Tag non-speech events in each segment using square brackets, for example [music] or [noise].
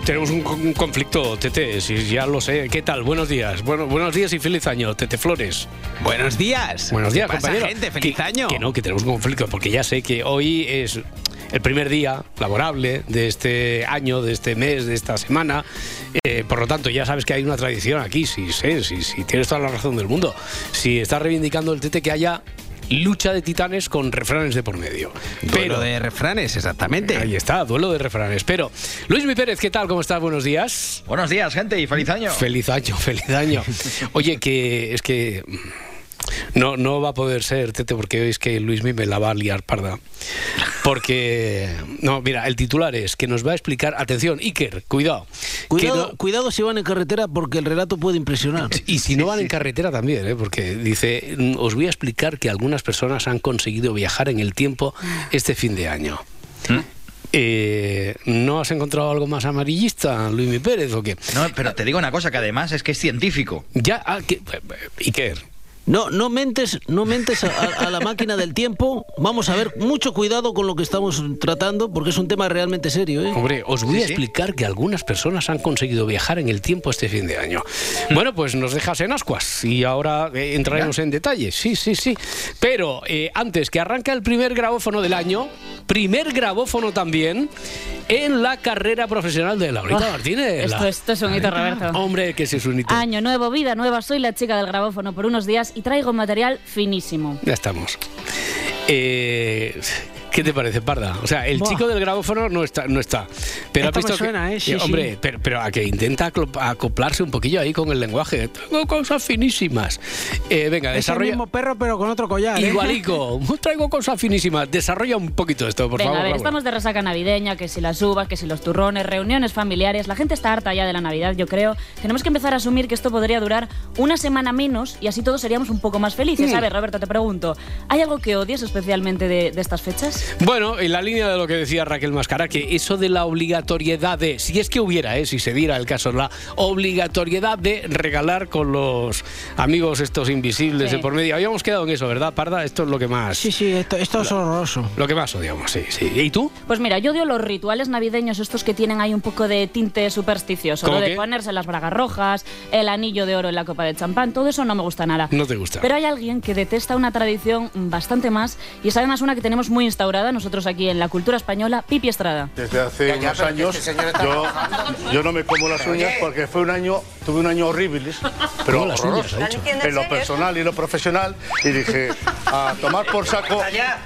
Tenemos, tenemos un, conflicto, Tete, si ya lo sé. ¿Qué tal? Buenos días. Bueno, buenos días y feliz año, Tete Flores. Buenos días. Buenos días, ¿Qué pasa, compañero. gente? Feliz Que- año. Que no, que tenemos un conflicto, porque ya sé que hoy es el primer día laborable de este año, de este mes, de esta semana. Eh, por lo tanto, ya sabes que hay una tradición aquí, sí, sé, sí, sí, tienes toda la razón del mundo. Si estás reivindicando el Tete que haya lucha de titanes con refranes de por medio. Duelo de refranes, exactamente. Ahí está, duelo de refranes. Pero, Luis Mi Pérez, ¿qué tal? ¿Cómo estás? Buenos días. Buenos días, gente, y feliz año. Feliz año, [laughs] feliz año. Oye, que es que no, no va a poder ser, Tete, porque es que Luis me la va a liar parda. Porque, no, mira, el titular es que nos va a explicar, atención, Iker, cuidado. Cuidado, no- cuidado si van en carretera porque el relato puede impresionar. [laughs] y si no van en carretera también, ¿eh? porque dice, "Mm, os voy a explicar que algunas personas han conseguido viajar en el tiempo este fin de año. Eh, ¿No has encontrado algo más amarillista, Luis Pérez, o qué? No, pero te digo una cosa, que además es que es científico. Ya, ah, que- Iker, No, no mentes, no mentes a, la máquina del tiempo. Vamos a ver mucho cuidado con lo que estamos tratando porque es un tema realmente serio. ¿eh? Hombre, os voy Sí, a sí. explicar que algunas personas han conseguido viajar en el tiempo este fin de año. Bueno, pues nos dejas en ascuas y ahora eh, entraremos en detalles. Sí, sí, sí. Pero eh, antes que arranca el primer grabófono del año, primer grabófono también en la carrera profesional de Laurita Oh, Martínez. Esto, La- esto es un hito, Roberto. Hombre, que ese es un hito. Año nuevo, vida nueva. Soy la chica del grabófono por unos días y traigo material finísimo. Ya estamos. Eh, ¿Qué te parece, Parda? O sea, el Buah. chico del grabófono no está, no está. Pero Esto has visto me suena, que, ¿eh? Sí, hombre, sí. Pero, pero a que intenta acoplarse un poquillo ahí con el lenguaje. Tengo cosas finísimas. Eh, venga, Es el desarrolla. mismo perro pero con otro collar. ¿eh? Igualico, [laughs] traigo cosas finísimas. Desarrolla un poquito esto, por Venga, favor. a ver, Laura. estamos de resaca navideña, que si las uvas, que si los turrones, reuniones familiares. La gente está harta ya de la Navidad, yo creo. Tenemos que empezar a asumir que esto podría durar una semana menos y así todos seríamos un poco más felices. Mm. A ver, Roberto, te pregunto, ¿hay algo que odies especialmente de, de estas fechas? Bueno, en la línea de lo que decía Raquel Mascara, que eso de la obligatoriedad de, si es que hubiera, eh, si se diera el caso, la obligatoriedad de regalar con los amigos estos invisibles Sí. de por medio. Habíamos quedado en eso, ¿verdad, Parda? Esto es lo que más, Sí, sí, esto, esto es horroroso. lo que más odiamos, sí, sí. ¿Y tú? Pues mira, yo odio los rituales navideños, estos que tienen ahí un poco de tinte supersticioso. ¿Cómo Lo de qué? ponerse las bragas rojas, el anillo de oro en la copa de champán, todo eso no me gusta nada. No te gusta. Pero hay alguien que detesta una tradición bastante más y es además una que tenemos muy instaurada nosotros aquí en la cultura española, Pipi Estrada. Desde hace unos años yo, yo no me como las uñas porque fue un año, tuve un año horrible, pero ¿Cómo las uñas, horroroso, ha dicho? en lo personal y lo profesional y dije a tomar por saco,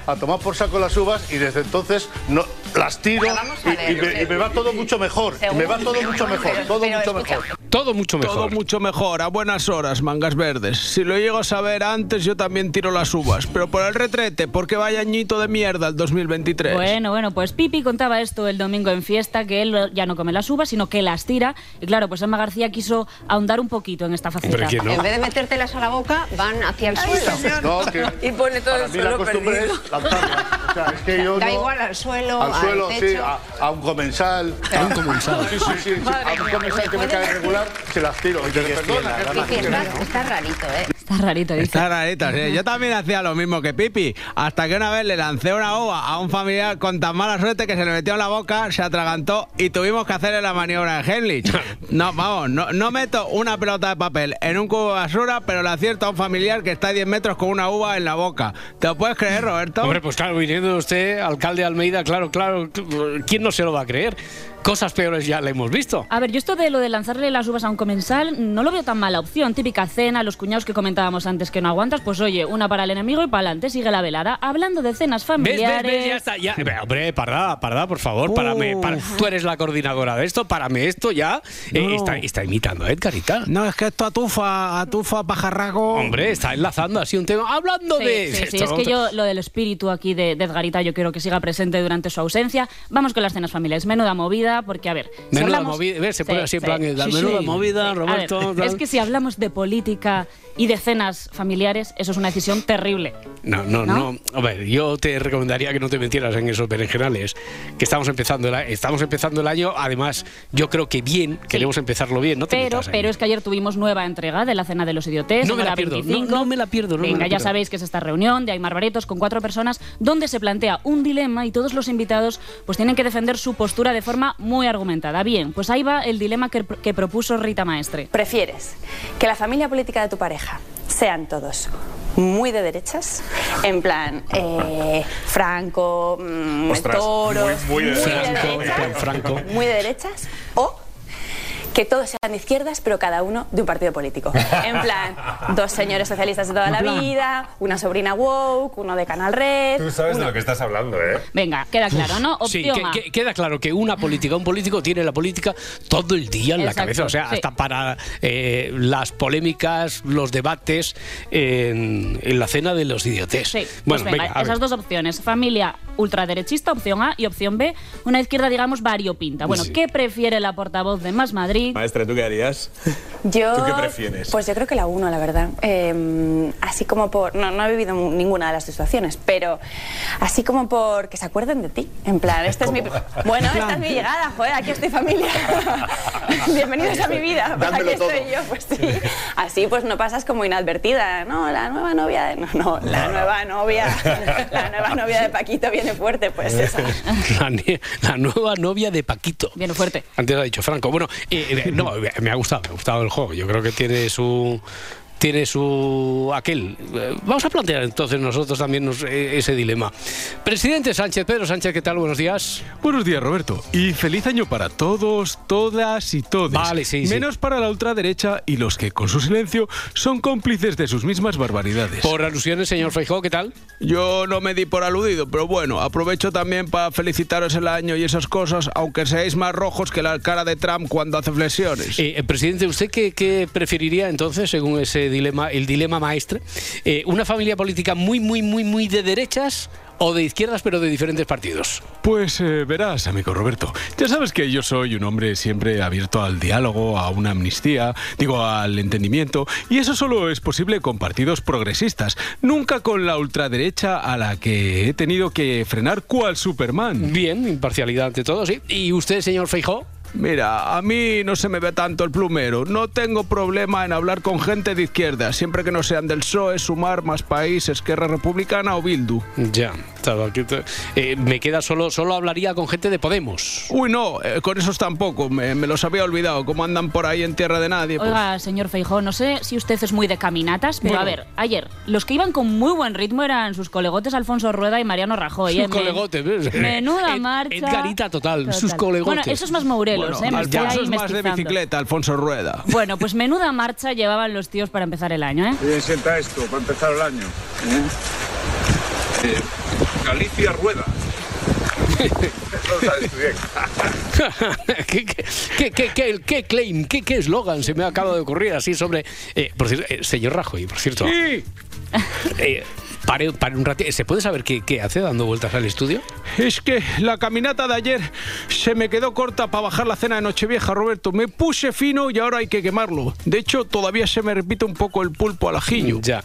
a tomar por saco las uvas y desde entonces no las tiro y, y me, y me va todo mucho mejor, y me va todo mucho mejor, todo mucho mejor. Todo mucho mejor. Todo mucho mejor, a buenas horas, mangas verdes. Si lo llego a saber antes, yo también tiro las uvas. Pero por el retrete, porque vaya añito de mierda el 2023. Bueno, bueno, pues Pipi contaba esto el domingo en fiesta, que él ya no come las uvas, sino que las tira. Y claro, pues Emma García quiso ahondar un poquito en esta faceta. Pero ¿quién no? En vez de metértelas a la boca, van hacia el suelo. No, que [laughs] Y pone todo para el mí la suelo costumbre perdido. es lanzarlas. O sea, es que [laughs] yo Da no- igual al suelo, al suelo, al sí, techo. a, a un comensal. A un comensal. Sí, sí, sí, sí, a un comensal que me cae regular, se las tiro. Y te perdona, Pipi, está, está rarito, ¿eh? Está rarito, dice. Está rarito, sí. Yo también hacía lo mismo que Pipi, hasta que una vez le lancé una uva a un familiar con tan mala suerte que se le metió en la boca, se atragantó y tuvimos que hacerle la maniobra de Henlich. No, vamos, no, no meto una pelota de papel en un cubo de basura, pero le acierto a un familiar que está a 10 metros con una uva en la boca. ¿Te lo puedes creer, Roberto? Hombre, pues claro, viniendo usted, alcalde de Almeida, claro, claro, ¿quién no se lo va a creer? cosas peores ya le hemos visto. A ver, yo esto de lo de lanzarle las uvas a un comensal no lo veo tan mala opción. Típica cena, los cuñados que comentábamos antes que no aguantas, pues oye, una para el enemigo y para adelante, sigue la velada. Hablando de cenas ¿Ves, familiares... ves, ves? Ya está. Ya. Hombre, parda, parda, por favor, párame. para- Tú eres la coordinadora de esto, párame esto ya. Eh, está, está imitando a Edgarita. No, es que esto atufa, atufa, pajarraco. Hombre, está enlazando así un tema. Hablando Sí, de. sí, sí, es que yo lo del espíritu aquí de, de Edgarita yo quiero que siga presente durante su ausencia. Vamos con las cenas familiares. Menuda movida, porque a ver... si Menuda hablamos- movida. ¿Ves? Se Sí, pone así en plan. menuda sí. movida, ver, Roberto. tal. es que si hablamos de política y de cenas familiares, eso es una decisión terrible. No, no, ¿No? no, A ver, yo te recomendaría que no te metieras en esos berenjenales. Que estamos empezando el, estamos empezando el año. Además, yo creo que bien, queremos empezarlo bien. No te Pero, pero es que ayer tuvimos nueva entrega de la Cena de los Idiotes. No me la pierdo, no- 25. no me la pierdo, no me Venga, la ya pierdo. sabéis que es esta reunión de Aymar Baretos con cuatro personas donde se plantea un dilema y todos los invitados pues tienen que defender su postura de forma muy argumentada. Bien, pues ahí va el dilema que, que propuso Rita Maestre. ¿Prefieres que la familia política de tu pareja sean todos muy de derechas? En plan, eh, Franco, mm, Ostras, Toros, muy- muy de Franco, en derechas, plan Franco. muy de derechas, o que todos sean de izquierdas, pero cada uno de un partido político. En plan, dos señores socialistas de toda la vida, una sobrina woke, uno de Canal Red. Tú sabes de lo que estás hablando, ¿eh? Venga, queda claro, ¿no? Sí, Opción que- A. que- queda claro que una política, un político tiene la política todo el día en la cabeza. O sea, sí. hasta para eh, las polémicas, los debates en, en la cena de los idiotes. Sí, pues bueno, venga, venga, esas dos opciones. Familia ultraderechista, opción A, y opción B, una izquierda, digamos, variopinta. Bueno, Sí. ¿qué prefiere la portavoz de Más Madrid? Maestra, ¿tú qué harías? Yo, [laughs] ¿Tú qué prefieres? Pues yo creo que la uno, la verdad. Eh, así como por. No, no he vivido ninguna de las situaciones, pero así como por que se acuerden de ti. En plan, esta es mi. [laughs] Bueno, esta es mi llegada, joder, aquí estoy familia. [laughs] Bienvenidos a mi vida. Pues aquí estoy yo, pues sí. Así pues no pasas como inadvertida. No, la nueva novia. de- No, no, la nueva novia. La nueva novia de Paquito viene fuerte, pues esa. La, nueva novia de Paquito. Viene fuerte. Antes lo ha dicho Franco. Bueno, eh, no, me ha gustado, me ha gustado el juego. Yo creo que tiene su tiene su aquel. Vamos a plantear entonces nosotros también nos- eh, ese dilema. Presidente Sánchez, Pedro Sánchez, ¿qué tal? Buenos días. Buenos días, Roberto. Y feliz año para todos, todas y todos. Vale, sí, sí. Menos para la ultraderecha y los que, con su silencio, son cómplices de sus mismas barbaridades. Por alusiones, señor Feijóo, ¿qué tal? Yo no me di por aludido, pero bueno, aprovecho también para felicitaros el año y esas cosas, aunque seáis más rojos que la cara de Trump cuando hace flexiones. Eh, eh, presidente, ¿usted qué, qué preferiría entonces, según ese dilema, el dilema maestre? Eh, ¿Una familia política muy, muy, muy, muy de derechas o de izquierdas, pero de diferentes partidos? Pues eh, verás, amigo Roberto, ya sabes que yo soy un hombre siempre abierto al diálogo, a una amnistía, digo, al entendimiento, y eso solo es posible con partidos progresistas, nunca con la ultraderecha a la que he tenido que frenar cual Superman. Bien, imparcialidad ante todo, sí. ¿Y usted, señor Feijóo? Mira, a mí no se me ve tanto el plumero. No tengo problema en hablar con gente de izquierda, siempre que no sean del PSOE, Sumar, Más País, Esquerra Republicana o Bildu. Ya, aquí. Eh, me queda solo, solo hablaría con gente de Podemos. Uy, no, eh, con esos tampoco, me, me los había olvidado, como andan por ahí en tierra de nadie. pues. Oiga, señor Feijó, no sé si usted es muy de caminatas, pero Bueno. a ver, ayer, los que iban con muy buen ritmo eran sus colegotes Alfonso Rueda y Mariano Rajoy. Sus ¿eh? Colegotes. [laughs] Menuda marcha. Edgarita total, sus colegotes. Bueno, eso es más Mourelos, Bueno, ¿eh? Me es más de bicicleta, Alfonso Rueda. Bueno, pues menuda marcha llevaban los tíos para empezar el año, ¿eh? Bien, sienta esto para empezar el año. Eh, Galicia Rueda. Lo sabes [laughs] tú bien. ¿Qué, qué, qué, qué, claim, qué qué eslogan se me acaba de ocurrir así sobre... eh, por cierto, eh, señor Rajoy, por cierto. Sí. [laughs] eh, pare, pare un ratito. ¿Se puede saber qué, qué hace dando vueltas al estudio? Es que la caminata de ayer se me quedó corta para bajar la cena de Nochevieja, Roberto. Me puse fino y ahora hay que quemarlo. De hecho, todavía se me repite un poco el pulpo al ajillo. Ya.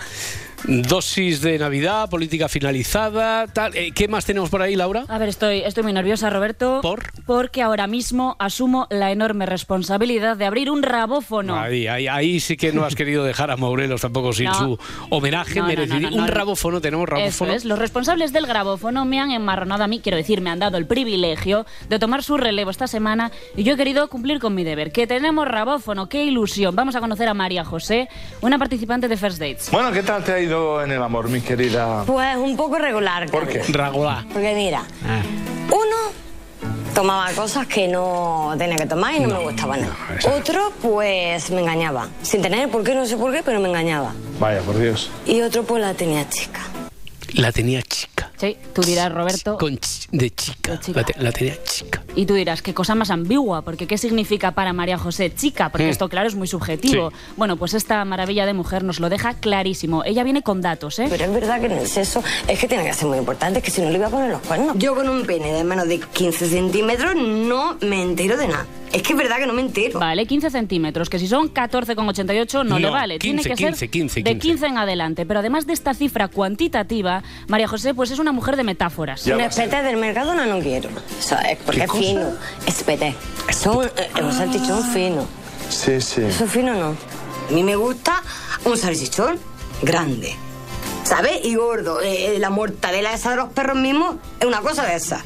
Dosis de Navidad, política finalizada, tal. Eh, ¿Qué más tenemos por ahí, Laura? A ver, estoy, estoy muy nerviosa, Roberto. ¿Por? Porque ahora mismo asumo la enorme responsabilidad de abrir un rabófono. Ahí, ahí, ahí sí que no has querido dejar a Morelos tampoco sin [laughs] No. su homenaje No, merecido. no, no, un no. rabófono, tenemos Eso rabófono. es, los responsables del grabófono me han enmarronado a mí, quiero decir, me han dado el privilegio de tomar su relevo esta semana y yo he querido cumplir con mi deber. Que tenemos rabófono, qué ilusión. Vamos a conocer a María José, una participante de First Dates. Bueno, ¿qué tal te ha ido en el amor, mi querida? Pues un poco regular. ¿Por qué? Ragola. Porque mira, Ah. uno tomaba cosas que no tenía que tomar y no, me gustaban nada. Otro, pues me engañaba. Sin tener por qué, no sé por qué, pero me engañaba. Vaya, por Dios. Y otro, pues la tenía chica. La tenía chica. Sí, tú dirás, Roberto. Con ch- de chica. La, te- la tenía chica. Y tú dirás, qué cosa más ambigua, porque ¿qué significa para María José chica? Porque Mm. esto, claro, es muy subjetivo. Sí. Bueno, pues esta maravilla de mujer nos lo deja clarísimo. Ella viene con datos, ¿eh? Pero es verdad que en el sexo es que tiene que ser muy importante, es que si no le iba a poner los cuernos. Yo con un pene de menos de 15 centímetros no me entero de nada. Es que es verdad que no me entero. Vale, 15 centímetros, que si son 14,88 no, le No, vale. 15, Tiene que 15, ser 15, de 15. 15 en adelante. Pero además de esta cifra cuantitativa, María José pues es una mujer de metáforas. un espete del mercado no, no quiero. O sea, es porque ¿Qué es cosa? fino. Espete. Son eh, un salchichón fino. Sí, sí. Eso fino no. A mí me gusta un salchichón grande. ¿Sabes? Y gordo. Eh, eh, la mortadela esa de los perros mismos es una cosa de esa.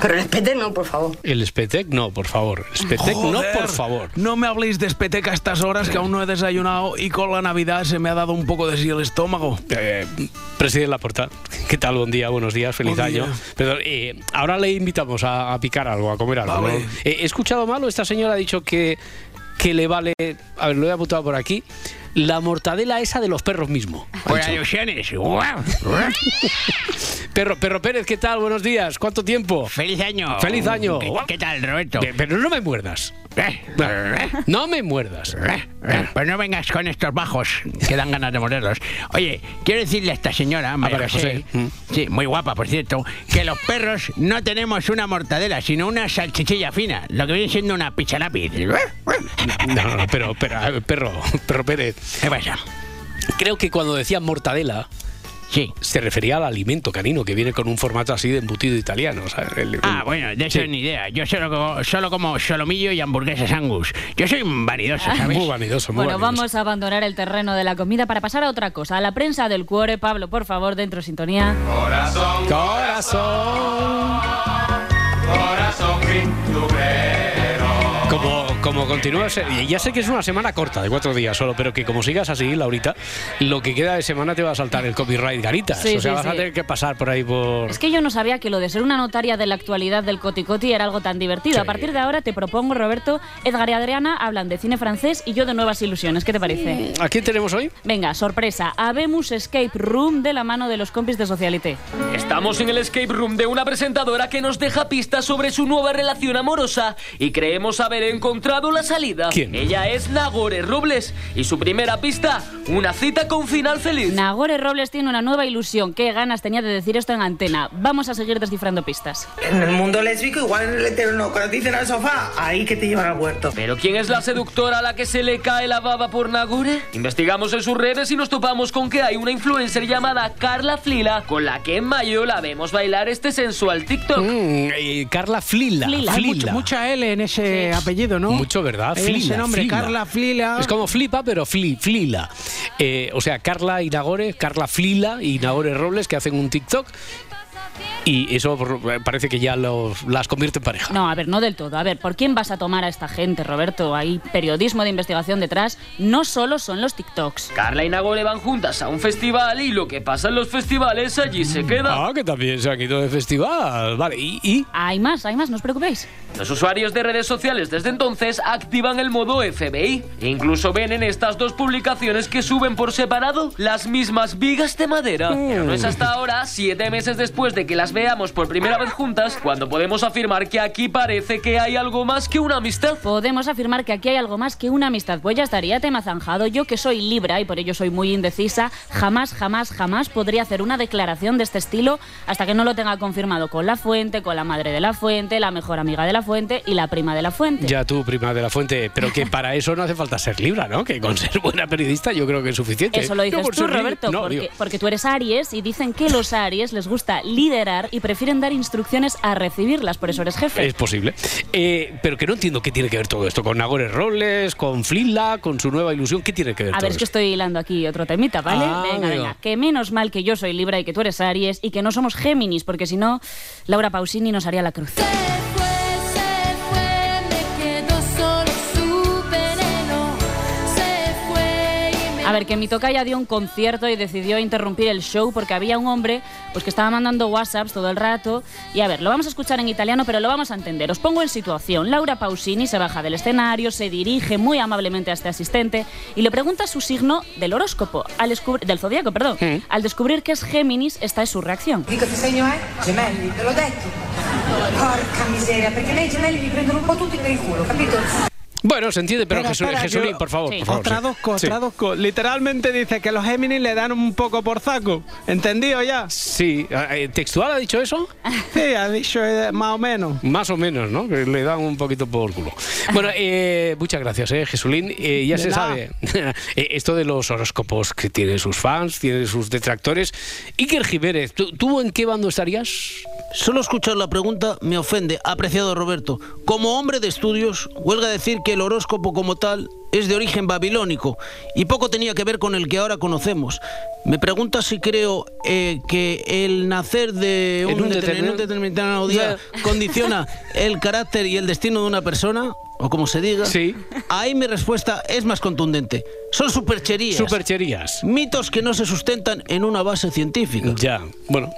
Pero el espete no, por favor. El Spetec, no, por favor. El Spetec, no, por favor. No me habléis de espeteca a estas horas que aún no he desayunado y con la Navidad se me ha dado un poco de sí el estómago. Eh, presidente Laporta, ¿qué tal? Buen día, buenos días, feliz Buen año. día. Pero, eh, ahora le invitamos a, a picar algo, a comer algo. ¿no? Vale. Eh, ¿He escuchado mal o esta señora ha dicho que, que le vale, a ver, lo he apuntado por aquí, la mortadela esa de los perros mismo? Dicho. ilusiones. [laughs] Perro, Perro Pérez, ¿qué tal? Buenos días, ¿cuánto tiempo? Feliz año. Feliz año. ¿Qué, qué tal, Roberto? Pe- Pero no me muerdas. No me muerdas. Pues no vengas con estos bajos que dan ganas de morderlos. Oye, quiero decirle a esta señora, María María José, sí, muy guapa por cierto, que los perros no tenemos una mortadela, sino una salchichilla fina, lo que viene siendo una picha lápiz. No, no, pero, pero, a ver, perro, perro Pérez. ¿Qué pasa? Creo que cuando decía mortadela, Sí. se refería al alimento canino que viene con un formato así de embutido italiano. ¿sabes? El- Ah, bueno, de eso Sí. ni idea. Yo solo como, solo como solomillo y hamburguesas angus. Yo soy un vanidoso, ¿sabes? Muy vanidoso, muy Bueno, vanidoso. vamos a abandonar el terreno de la comida para pasar a otra cosa. A la prensa del cuore, Pablo, por favor, dentro sintonía. Corazón, Corazón. corazón Como, como continúas, y ya sé que es una semana corta, de cuatro días solo, pero que como sigas así, Laurita, lo que queda de semana te va a saltar el copyright Garitas. Sí, o sea, sí, vas a tener que pasar por ahí por... Es que yo no sabía que lo de ser una notaria de la actualidad del Coticoti era algo tan divertido. Sí. A partir de ahora te propongo, Roberto, Edgar y Adriana hablan de cine francés y yo de nuevas ilusiones. ¿Qué te parece? ¿A quién tenemos hoy? Venga, sorpresa. Habemos Escape Room de la mano de los compis de Socialité. Estamos en el escape room de una presentadora que nos deja pistas sobre su nueva relación amorosa y creemos haber encontrado la salida. ¿Quién? Ella es Nagore Robles y su primera pista, una cita con final feliz. Nagore Robles tiene una nueva ilusión. Qué ganas tenía de decir esto en antena. Vamos a seguir descifrando pistas. En el mundo lésbico, igual en el hetero no. Cuando te dicen al sofá, ahí que te llevan al huerto. ¿Pero quién es la seductora a la que se le cae la baba por Nagore? Investigamos en sus redes y nos topamos con que hay una influencer llamada Carla Flila con la que en mayo la vemos bailar este sensual TikTok. Mm, eh, Carla Flila. Flila. Hay Flila. mucho- mucha L en ese apellido, ¿no? Mucho, ¿verdad? Flila. ese nombre, Flila. Carla Flila. Es como flipa, pero fli, flila. Eh, o sea, Carla y Nagore, Carla Flila y Nagore Robles que hacen un TikTok. Y eso parece que ya los, las convierte en pareja. No, a ver, no del todo. A ver, ¿por quién vas a tomar a esta gente, Roberto? Hay periodismo de investigación detrás. No solo son los TikToks. Carla y Nagore van juntas a un festival y lo que pasa en los festivales allí se queda. Ah, que también se han ido de festival. Vale, ¿y? y? Hay más, hay más, no os preocupéis. Los usuarios de redes sociales desde entonces activan el modo FBI. E incluso ven en estas dos publicaciones que suben por separado las mismas vigas de madera. Pero no es hasta ahora, siete meses después de que las veamos por primera vez juntas, cuando podemos afirmar que aquí parece que hay algo más que una amistad. Podemos afirmar que aquí hay algo más que una amistad. Pues ya estaría tema zanjado. Yo que soy Libra y por ello soy muy indecisa, jamás, jamás, jamás podría hacer una declaración de este estilo hasta que no lo tenga confirmado con la fuente, con la madre de la fuente, la mejor amiga de la fuente y la prima de la fuente. Ya tú, prima de la fuente, pero que para eso no hace falta ser libra, ¿no? Que con ser buena periodista yo creo que es suficiente. Eso lo dices por tú, Roberto, No, porque, porque tú eres Aries y dicen que los Aries les gusta liderar y prefieren dar instrucciones a recibirlas, por eso eres jefe. Es posible. Eh, pero que no entiendo qué tiene que ver todo esto con Nagore Robles, con Flila, con su nueva ilusión. ¿Qué tiene que ver A todo ver, es que esto? estoy hilando aquí otro temita, ¿vale? Ah, venga, venga. Que menos mal que yo soy Libra y que tú eres Aries y que no somos Géminis, porque si no, Laura Pausini nos haría la cruz. A ver, que mi tocaya dio un concierto y decidió interrumpir el show porque había un hombre pues, que estaba mandando WhatsApps todo el rato. Y a ver, lo vamos a escuchar en italiano, pero lo vamos a entender. Os pongo en situación. Laura Pausini se baja del escenario, se dirige muy amablemente a este asistente y le pregunta su signo del horóscopo, al del zodiaco, perdón. Al descubrir que es Géminis, esta es su reacción. Dico che segno è? Gemelli, te l'ho detto. Porca miseria, lei i gemelli li prendono un po' tutti per il culo, capito? Bueno, se entiende, pero Espera, Jesús, espera, Jesulín, yo- por favor, Sí. por favor. Otra sí. dosco, Sí. otra dosco. Literalmente dice que los Géminis le dan un poco por saco. ¿Entendido ya? Sí, eh, ¿textual ha dicho eso? [laughs] Sí, ha dicho eh, más o menos. Más o menos, ¿no? Que le dan un poquito por culo. [laughs] Bueno, eh, muchas gracias, eh, Jesulín. Eh, ya De se nada. sabe [laughs] esto de los horóscopos que tiene sus fans, tiene sus detractores. Iker Jiménez, ¿tú, tú en qué bando estarías? Solo escuchar la pregunta me ofende, apreciado Roberto. Como hombre de estudios, huelga decir que el horóscopo como tal es de origen babilónico y poco tenía que ver con el que ahora conocemos. Me pregunta si creo eh, que el nacer de un, un determin- determin- en un determinado día condiciona [laughs] el carácter y el destino de una persona, o como se diga. Sí. Ahí mi respuesta es más contundente. Son supercherías. Supercherías. Mitos que no se sustentan en una base científica. Ya, bueno,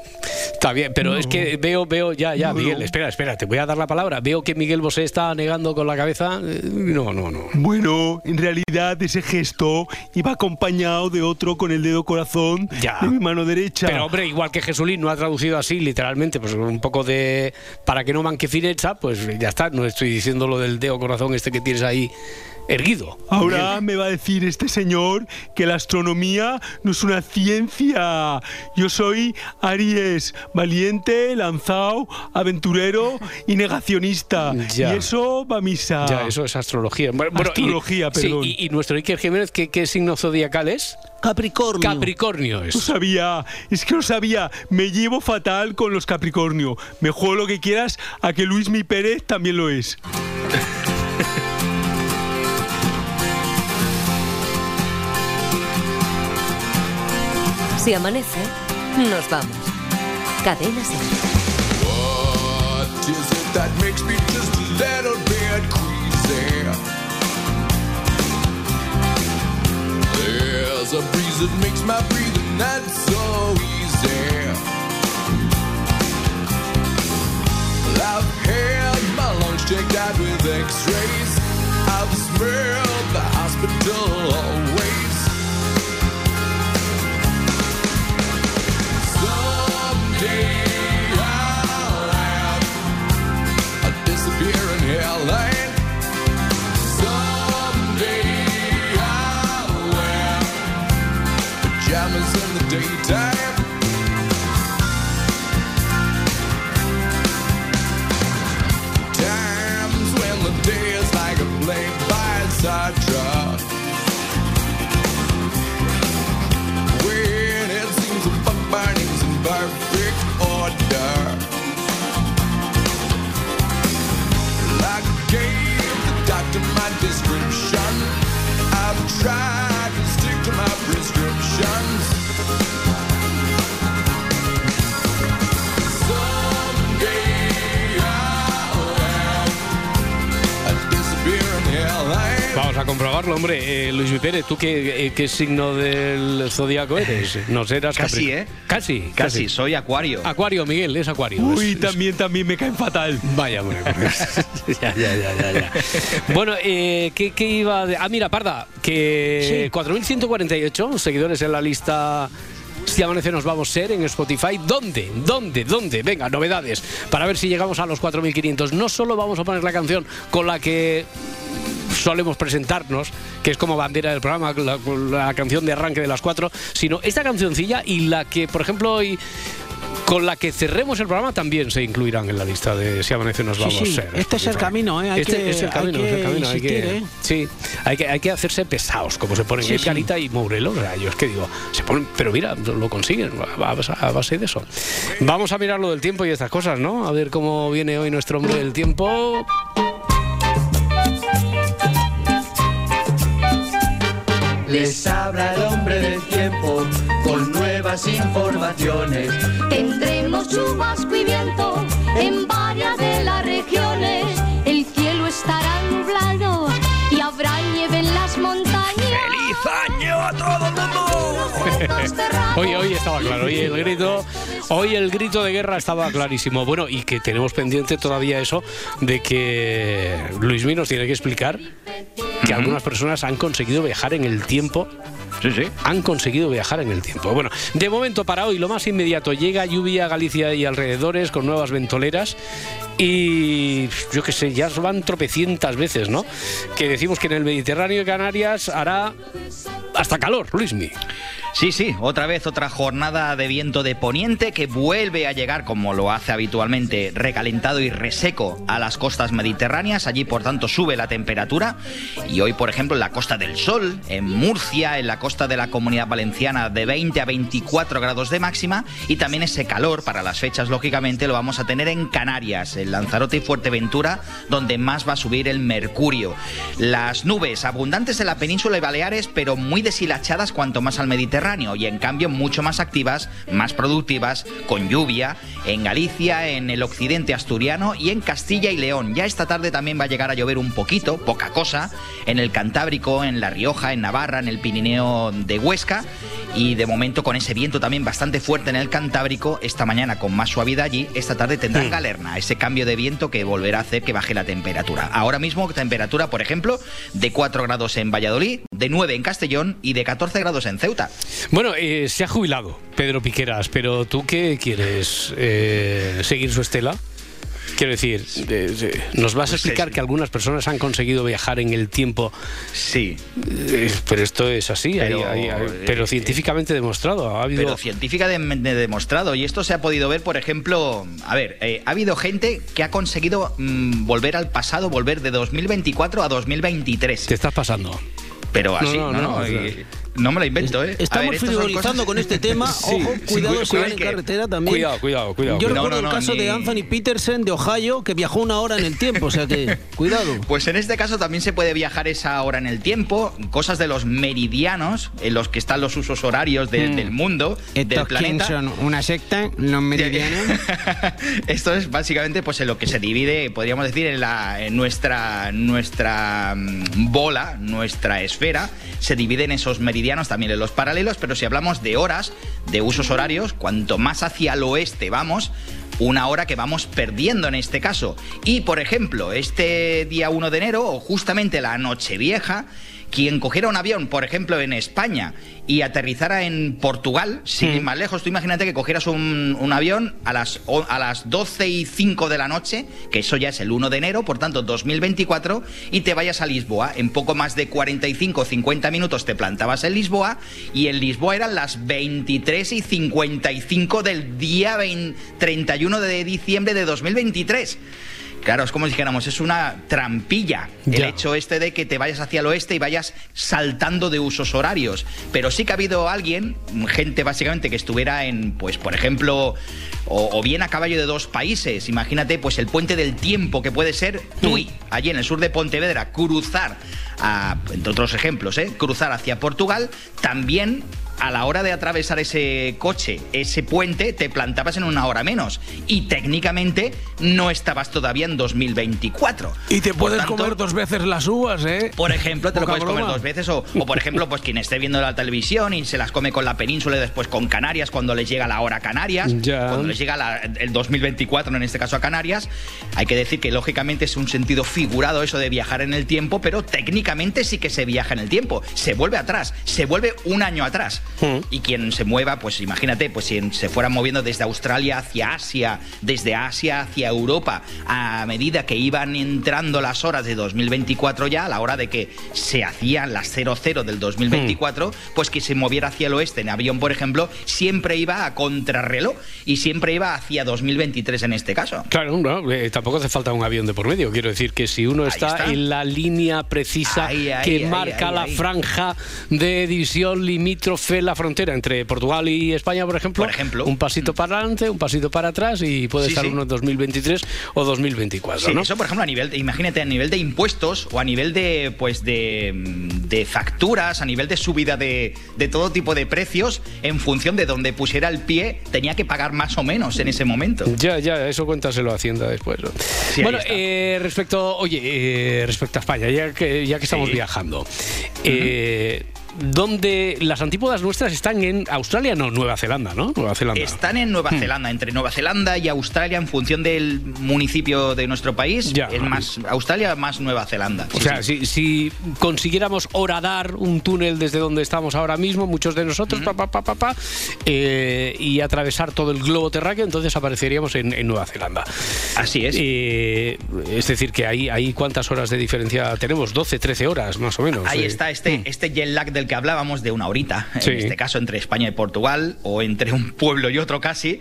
está bien, pero es que veo, veo, ya, ya, Miguel, espera, espera, te voy a dar la palabra. Veo que Miguel Bosé está negando con la cabeza. Eh, No, no, no. Bueno, en realidad ese gesto iba acompañado de otro con el dedo corazón Ya. de mi mano derecha. Pero hombre, igual que Jesulín no ha traducido así, literalmente, pues un poco de para que no manque fineza, pues ya está, no estoy diciendo lo del dedo corazón este que tienes ahí erguido. Ahora me va a decir este señor que la astronomía no es una ciencia. Yo soy Aries, valiente, lanzado, aventurero y negacionista. Ya. Y eso va a misa. Ya, eso es astrología. Bueno, bueno, y- Astrología, sí, perdón. y, y nuestro Iker Jiménez, ¿qué, qué signo zodiacal es? Capricornio. Capricornio Lo es. sabía, es que lo sabía. Me llevo fatal con los Capricornio. Me juego lo que quieras a que Luis Mi Pérez también lo es. [laughs] Si amanece, nos vamos. Cadena Ser. What is it that makes me just a little bit queasy? There's a breeze that makes my breathing not so easy. I've had checked out with x-rays. I've smelled the hospital always. Someday I'll have a disappearing. Someday I'll wear pajamas in the daytime. ¿Tú qué, eh, qué signo del zodiaco eres? No serás Casi, Capri- ¿eh? Casi, Casi, soy acuario. Acuario, Miguel, es acuario. Uy, Es- también, también me caen fatal. Vaya, bueno. [laughs] ya, ya, ya, ya, ya. Bueno, eh, ¿qué, qué iba de... Ah, mira, Parda, que 4.148 seguidores en la lista... Si amanece nos vamos a ser en Spotify. ¿Dónde? ¿Dónde? ¿Dónde? Venga, novedades. Para ver si llegamos a los 4.500. No solo vamos a poner la canción con la que solemos presentarnos, que es como bandera del programa, la, la canción de arranque de las cuatro, sino esta cancioncilla y la que, por ejemplo, hoy con la que cerremos el programa también se incluirán en la lista de Si amanece nos Sí, vamos sí, a ser. este es el camino, ¿eh? Hay este que- es el hay camino, es el camino. Hay insistir, que, ¿eh? Sí, hay que, hay que hacerse pesados, como se ponen Sí, Edgarita y Mourelo. O sea, yo es que digo, se ponen, pero mira, lo consiguen a, a- a base de eso. Vamos a mirar lo del tiempo y estas cosas, ¿no? A ver cómo viene hoy nuestro hombre del tiempo. Les habla el hombre del tiempo nuevas informaciones. Tendremos chubasco y viento en varias de las regiones. El cielo estará nublado y habrá nieve en las montañas. ¡Feliz año a todos [laughs] hoy, hoy estaba claro, hoy el grito, hoy el grito de guerra estaba clarísimo. Bueno, y que tenemos pendiente todavía eso de que Luis Mí nos tiene que explicar que algunas personas han conseguido viajar en el tiempo. Sí, sí. Han conseguido viajar en el tiempo. Bueno, de momento para hoy lo más inmediato llega lluvia a Galicia y alrededores con nuevas ventoleras y yo qué sé, ya van tropecientas veces, ¿no? Que decimos que en el Mediterráneo de Canarias hará hasta calor, Luismi. Sí, sí, otra vez otra jornada de viento de poniente que vuelve a llegar, como lo hace habitualmente, recalentado y reseco a las costas mediterráneas. Allí, por tanto, sube la temperatura. Y hoy, por ejemplo, en la Costa del Sol, en Murcia, en la costa de la Comunidad Valenciana, de 20 a 24 grados de máxima. Y también ese calor, para las fechas, lógicamente, lo vamos a tener en Canarias, en Lanzarote y Fuerteventura, donde más va a subir el mercurio. Las nubes abundantes en la península y Baleares, pero muy deshilachadas cuanto más al Mediterráneo y en cambio mucho más activas, más productivas, con lluvia en Galicia, en el occidente asturiano y en Castilla y León. Ya esta tarde también va a llegar a llover un poquito, poca cosa, en el Cantábrico, en La Rioja, en Navarra, en el Pirineo de Huesca y de momento con ese viento también bastante fuerte en el Cantábrico, esta mañana con más suavidad allí, esta tarde tendrán galerna, ese cambio de viento que volverá a hacer que baje la temperatura. Ahora mismo temperatura, por ejemplo, de 4 grados en Valladolid, de 9 en Castellón y de 14 grados en Ceuta. Bueno, eh, se ha jubilado Pedro Piqueras, pero ¿tú qué quieres? Eh, ¿Seguir su estela? Quiero decir, de- de- ¿nos vas a explicar que algunas personas han conseguido viajar en el tiempo? Sí. Eh, pero esto es así, hay- Pero, hay- hay- eh, pero científicamente demostrado. Ha habido... Pero científica de, de- demostrado. Y esto se ha podido ver, por ejemplo, a ver, eh, ha habido gente que ha conseguido mm, volver al pasado, volver de 2024 a 2023. Te estás pasando. Pero así, No, no, no, no, no, me lo invento, ¿eh? Estamos ver, frivolizando cosas- con este [laughs] tema. Sí, Ojo, sí, cuidado cu- si van cuidado en que- carretera también. Cuidado, cuidado, cuidado. Yo cuidado. recuerdo no, el caso de Anthony Peterson de Ohio, que viajó una hora en el tiempo, o sea que, [laughs] cuidado. Pues en este caso también se puede viajar esa hora en el tiempo, cosas de los meridianos, en los que están los usos horarios de- Mm. del mundo, del ¿Estos quién planeta. son? ¿Una secta? ¿Los meridianos? [laughs] Esto es básicamente pues en lo que se divide, podríamos decir, en, la, en nuestra, nuestra mm, bola, nuestra esfera, se divide en esos meridianos, también en los paralelos, pero si hablamos de horas, de usos horarios, cuanto más hacia el oeste vamos, una hora que vamos perdiendo en este caso. Y, por ejemplo, este día 1 de enero, o justamente la Nochevieja, quien cogiera un avión, por ejemplo, en España y aterrizara en Portugal, sin ir más lejos, tú imagínate que cogieras un, un avión a las, a las 12 y 5 de la noche, que eso ya es el 1 de enero, por tanto 2024, y te vayas a Lisboa. En poco más de 45 o 50 minutos te plantabas en Lisboa y en Lisboa eran las 23 y 55 del día 20 31 de diciembre de 2023. Claro, es como si dijéramos, es una trampilla el hecho este de que te vayas hacia el oeste y vayas saltando de usos horarios. Pero sí que ha habido alguien, gente básicamente que estuviera en, pues, por ejemplo, o, o bien a caballo de dos países. Imagínate, pues, el puente del tiempo que puede ser Tui, allí en el sur de Pontevedra, cruzar, a- entre otros ejemplos, ¿eh? cruzar hacia Portugal, también a la hora de atravesar ese coche, ese puente, te plantabas en una hora menos. Y técnicamente no estabas todavía en 2024. Y te puedes tanto, comer dos veces las uvas, ¿eh? Por ejemplo, te lo puedes comer dos veces. O, o, por ejemplo, pues quien esté viendo la televisión y se las come con la península y después con Canarias cuando les llega la hora a Canarias. Ya. Cuando les llega la- el 2024, en este caso a Canarias. Hay que decir que lógicamente es un sentido figurado eso de viajar en el tiempo, pero técnicamente sí que se viaja en el tiempo. Se vuelve atrás, se vuelve un año atrás. Y quien se mueva, pues imagínate, pues si se fueran moviendo desde Australia hacia Asia, desde Asia hacia Europa, a medida que iban entrando las horas de 2024 ya, a la hora de que se hacían las 00 del 2024, pues que se moviera hacia el oeste en avión, por ejemplo, siempre iba a contrarreloj y siempre iba hacia 2023 en este caso. Claro, no, eh, tampoco hace falta un avión de por medio. Quiero decir que si uno está, está. en la línea precisa Ahí, ahí, que ahí, marca la franja de división limítrofe, la frontera entre Portugal y España, por ejemplo, Por ejemplo. un pasito para adelante, un pasito para atrás y puede Sí, estar sí. uno en 2023 o 2024, Sí, ¿no? eso por ejemplo a nivel, de- imagínate a nivel de impuestos o a nivel de pues de, mm, de facturas, a nivel de subida de, de todo tipo de precios, en función de donde pusiera el pie, tenía que pagar más o menos en ese momento. Ya, ya, eso cuéntaselo a Hacienda después. bueno, eh, respecto, oye, eh, respecto a España, ya que, ya que estamos Sí. viajando, eh, donde las antípodas nuestras están en Australia, no, Nueva Zelanda, ¿no? Nueva Zelanda. Están en Nueva Hmm. Zelanda, entre Nueva Zelanda y Australia, en función del municipio de nuestro país. Es más Australia, más Nueva Zelanda. O Sí, sea, sí. si, si consiguiéramos horadar un túnel desde donde estamos ahora mismo, muchos de nosotros, pa, pa, pa, pa, pa, eh, y atravesar todo el globo terráqueo, entonces apareceríamos en, en Nueva Zelanda. Así es. es decir, que ahí, ahí cuántas horas de diferencia tenemos, 12, 13 horas más o menos. Ahí eh. está este, este jet lag del que hablábamos de una horita, Sí. en este caso entre España y Portugal, o entre un pueblo y otro casi,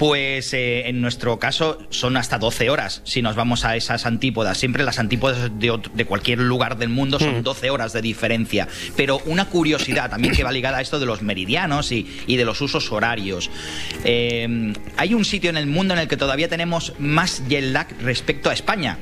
pues eh, en nuestro caso son hasta 12 horas si nos vamos a esas antípodas. Siempre las antípodas de, cualquier lugar del mundo son 12 horas de diferencia. Pero una curiosidad también que va ligada a esto de los meridianos y, y de los usos horarios. Eh, hay un sitio en el mundo en el que todavía tenemos más jet lag respecto a España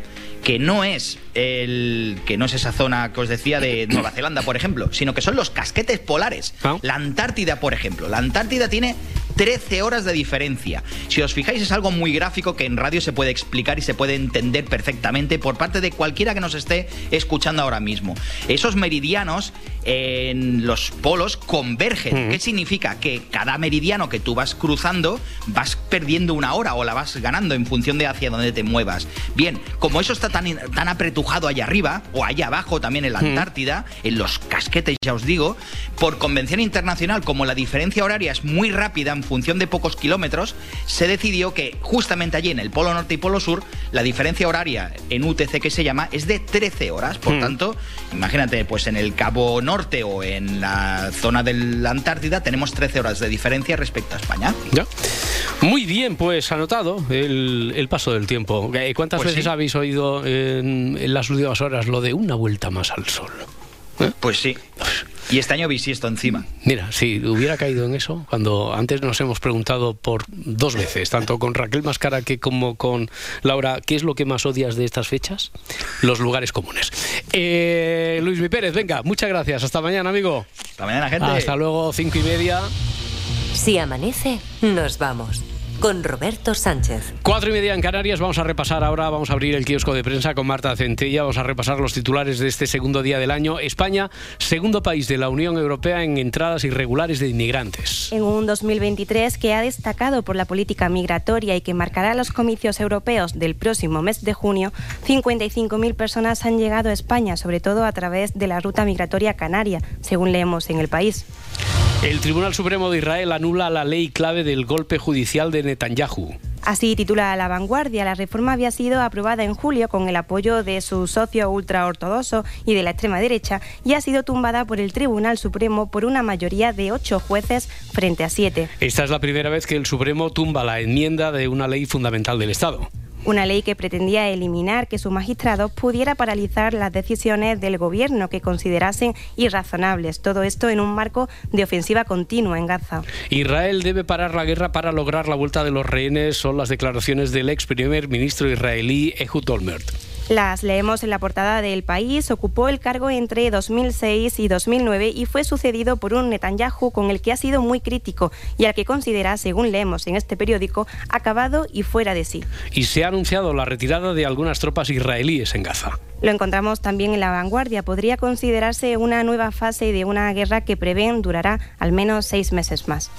que no es el que no es esa zona que os decía de [coughs] Nueva Zelanda, por ejemplo, sino que son los casquetes polares. La Antártida, por ejemplo. La Antártida tiene 13 horas de diferencia. Si os fijáis, es algo muy gráfico que en radio se puede explicar y se puede entender perfectamente por parte de cualquiera que nos esté escuchando ahora mismo. Esos meridianos en los polos convergen. ¿Qué significa? Que cada meridiano que tú vas cruzando vas perdiendo una hora o la vas ganando en función de hacia dónde te muevas. Bien, como eso está tan, tan apretujado allá arriba o allá abajo también en la Antártida, en los casquetes ya os digo, por convención internacional, como la diferencia horaria es muy rápida en función de pocos kilómetros, se decidió que justamente allí en el Polo Norte y Polo Sur, la diferencia horaria en UTC que se llama es de 13 horas. Por tanto, imagínate, pues en el Cabo Norte o en la zona de la Antártida tenemos 13 horas de diferencia respecto a España. Ya. Muy bien, pues anotado el, el paso del tiempo. Eh, ¿Cuántas Pues veces sí. habéis oído en, en las últimas horas lo de una vuelta más al sol? Pues sí. Y este año bisiesto encima. Mira, si hubiera caído en eso, cuando antes nos hemos preguntado por dos veces, tanto con Raquel Mascara que como con Laura, ¿qué es lo que más odias de estas fechas? Los lugares comunes. Eh, Luis Mi Pérez, venga, muchas gracias. Hasta mañana, amigo. Hasta mañana, gente. Hasta luego, cinco y media. Si amanece, nos vamos. Con Roberto Sánchez. Cuatro y media en Canarias, vamos a repasar ahora, vamos a abrir el kiosco de prensa con Marta Centella, vamos a repasar los titulares de este segundo día del año. España, segundo país de la Unión Europea en entradas irregulares de inmigrantes. En un 2023 que ha destacado por la política migratoria y que marcará los comicios europeos del próximo mes de junio, 55.000 personas han llegado a España, sobre todo a través de la ruta migratoria canaria, según leemos en el país. El Tribunal Supremo de Israel anula la ley clave del golpe judicial de Netanyahu. Así titula La Vanguardia. La reforma había sido aprobada en julio con el apoyo de su socio ultraortodoxo y de la extrema derecha y ha sido tumbada por el Tribunal Supremo por una mayoría de ocho jueces frente a siete. Esta es la primera vez que el Supremo tumba la enmienda de una ley fundamental del Estado. Una ley que pretendía eliminar que su magistrado pudiera paralizar las decisiones del gobierno que considerasen irrazonables. Todo esto en un marco de ofensiva continua en Gaza. Israel debe parar la guerra para lograr la vuelta de los rehenes, son las declaraciones del ex primer ministro israelí Ehud Olmert. Las leemos en la portada del país. Ocupó el cargo entre 2006 y 2009 y fue sucedido por un Netanyahu con el que ha sido muy crítico y al que considera, según leemos en este periódico, acabado y fuera de sí. Y se ha anunciado la retirada de algunas tropas israelíes en Gaza. Lo encontramos también en la vanguardia. Podría considerarse una nueva fase de una guerra que prevén durará al menos seis meses más.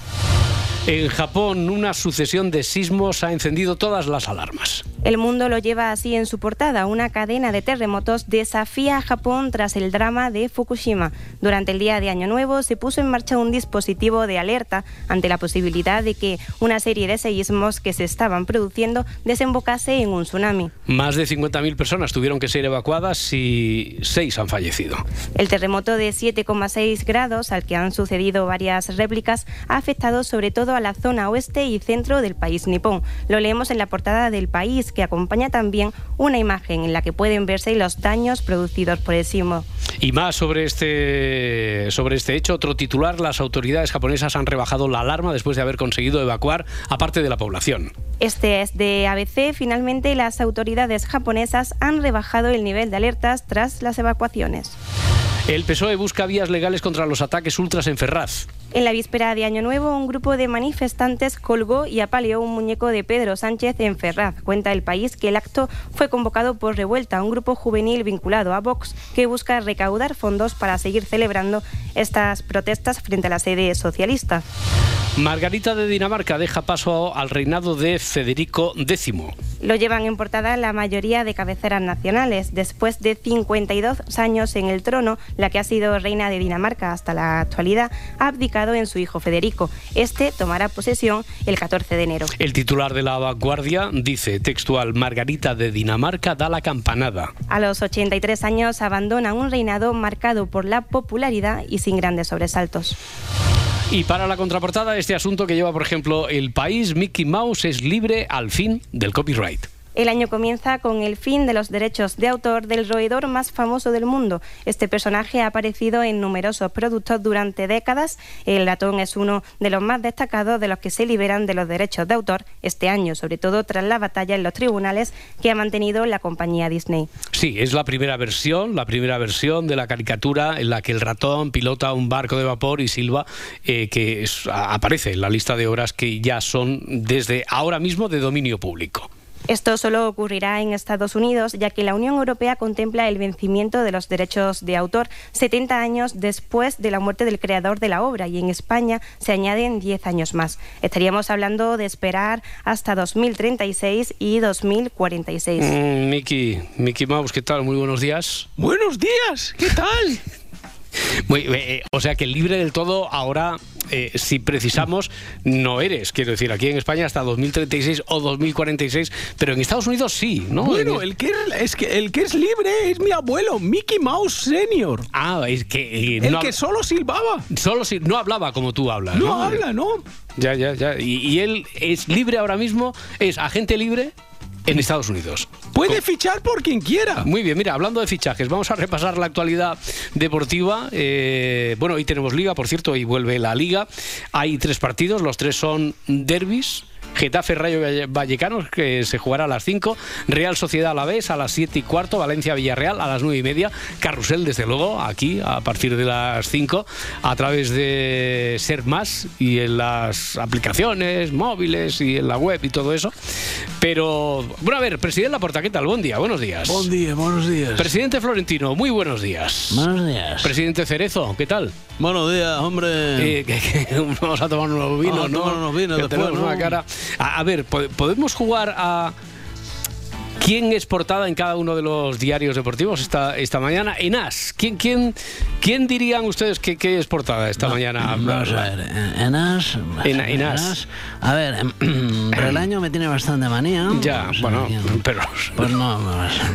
En Japón, una sucesión de sismos ha encendido todas las alarmas. El mundo lo lleva así en su portada. Una cadena de terremotos desafía a Japón tras el drama de Fukushima. Durante el día de Año Nuevo se puso en marcha un dispositivo de alerta ante la posibilidad de que una serie de seísmos que se estaban produciendo desembocase en un tsunami. Más de 50.000 personas tuvieron que ser evacuadas y seis han fallecido. El terremoto de 7,6 grados, al que han sucedido varias réplicas, ha afectado sobre todo a la zona oeste y centro del país nipón. Lo leemos en la portada del país, que acompaña también una imagen en la que pueden verse los daños producidos por el sismo. Y más sobre este, sobre este hecho, otro titular, las autoridades japonesas han rebajado la alarma después de haber conseguido evacuar a parte de la población. Este es de ABC. Finalmente, las autoridades japonesas han rebajado el nivel de alertas tras las evacuaciones. El PSOE busca vías legales contra los ataques ultras en Ferraz. En la víspera de Año Nuevo, un grupo de manifestantes colgó y apaleó un muñeco de Pedro Sánchez en Ferraz. Cuenta el país que el acto fue convocado por Revuelta, un grupo juvenil vinculado a Vox que busca recaudar fondos para seguir celebrando estas protestas frente a la sede socialista. Margarita de Dinamarca deja paso al reinado de Federico X. Lo llevan en portada la mayoría de cabeceras nacionales. Después de 52 años en el trono, la que ha sido reina de Dinamarca hasta la actualidad ha en su hijo Federico. Este tomará posesión el 14 de enero. El titular de la vanguardia dice textual, Margarita de Dinamarca da la campanada. A los 83 años abandona un reinado marcado por la popularidad y sin grandes sobresaltos. Y para la contraportada, este asunto que lleva, por ejemplo, el país, Mickey Mouse es libre al fin del copyright. El año comienza con el fin de los derechos de autor del roedor más famoso del mundo. Este personaje ha aparecido en numerosos productos durante décadas. El ratón es uno de los más destacados de los que se liberan de los derechos de autor este año, sobre todo tras la batalla en los tribunales que ha mantenido la compañía Disney. Sí, es la primera versión, la primera versión de la caricatura en la que el ratón pilota un barco de vapor y silba, eh, que aparece en la lista de obras que ya son desde ahora mismo de dominio público. Esto solo ocurrirá en Estados Unidos, ya que la Unión Europea contempla el vencimiento de los derechos de autor 70 años después de la muerte del creador de la obra y en España se añaden 10 años más. Estaríamos hablando de esperar hasta 2036 y 2046. Mm, Mickey, Mickey Mouse, ¿qué tal? Muy buenos días. Buenos días, ¿qué tal? [laughs] Muy- eh, o sea que libre del todo ahora, eh, si precisamos, no eres. Quiero decir, aquí en España hasta 2036 o 2046, pero en Estados Unidos sí, ¿no? Bueno, En- el que, es, que el que es libre es mi abuelo, Mickey Mouse Senior. Ah, es que... eh, El no que solo silbaba. Solo si no hablaba como tú hablas. No, No, habla, ¿no? Ya, ya, ya. Y, y él es libre ahora mismo, es agente libre en Estados Unidos. Puede fichar por quien quiera. Muy bien, mira, hablando de fichajes, vamos a repasar la actualidad deportiva. Eh, bueno, hoy tenemos liga, por cierto, y vuelve la liga. Hay tres partidos, los tres son derbis. Getafe Rayo Valle- Vallecano, que se jugará a las 5. Real Sociedad Alavés a las 7 y cuarto. Valencia Villarreal a las 9 y media. Carrusel, desde luego, aquí a partir de las 5, a través de Ser Más y en las aplicaciones móviles y en la web y todo eso. Pero, bueno, a ver, presidente Laporta, ¿qué tal? Buen día, buenos días. Buen día, buenos días. Presidente Florentino, muy buenos días. Buenos días. Presidente Cerezo, ¿qué tal? Buenos días, hombre. Eh, que- que [laughs] vamos a tomar unos vinos, Vamos a ¿no? tomar unos vinos Que después, tenemos ¿no? una cara. A, ver, po- ¿podemos jugar a quién es portada en cada uno de los diarios deportivos esta, esta mañana? En As, ¿quién, quién, quién dirían ustedes que, que es portada esta mañana? Vamos a ver, en- As. En- en As. A ver, em, [clears throat] Relaño me tiene bastante manía. Ya, sea, bueno, pero... Pues no,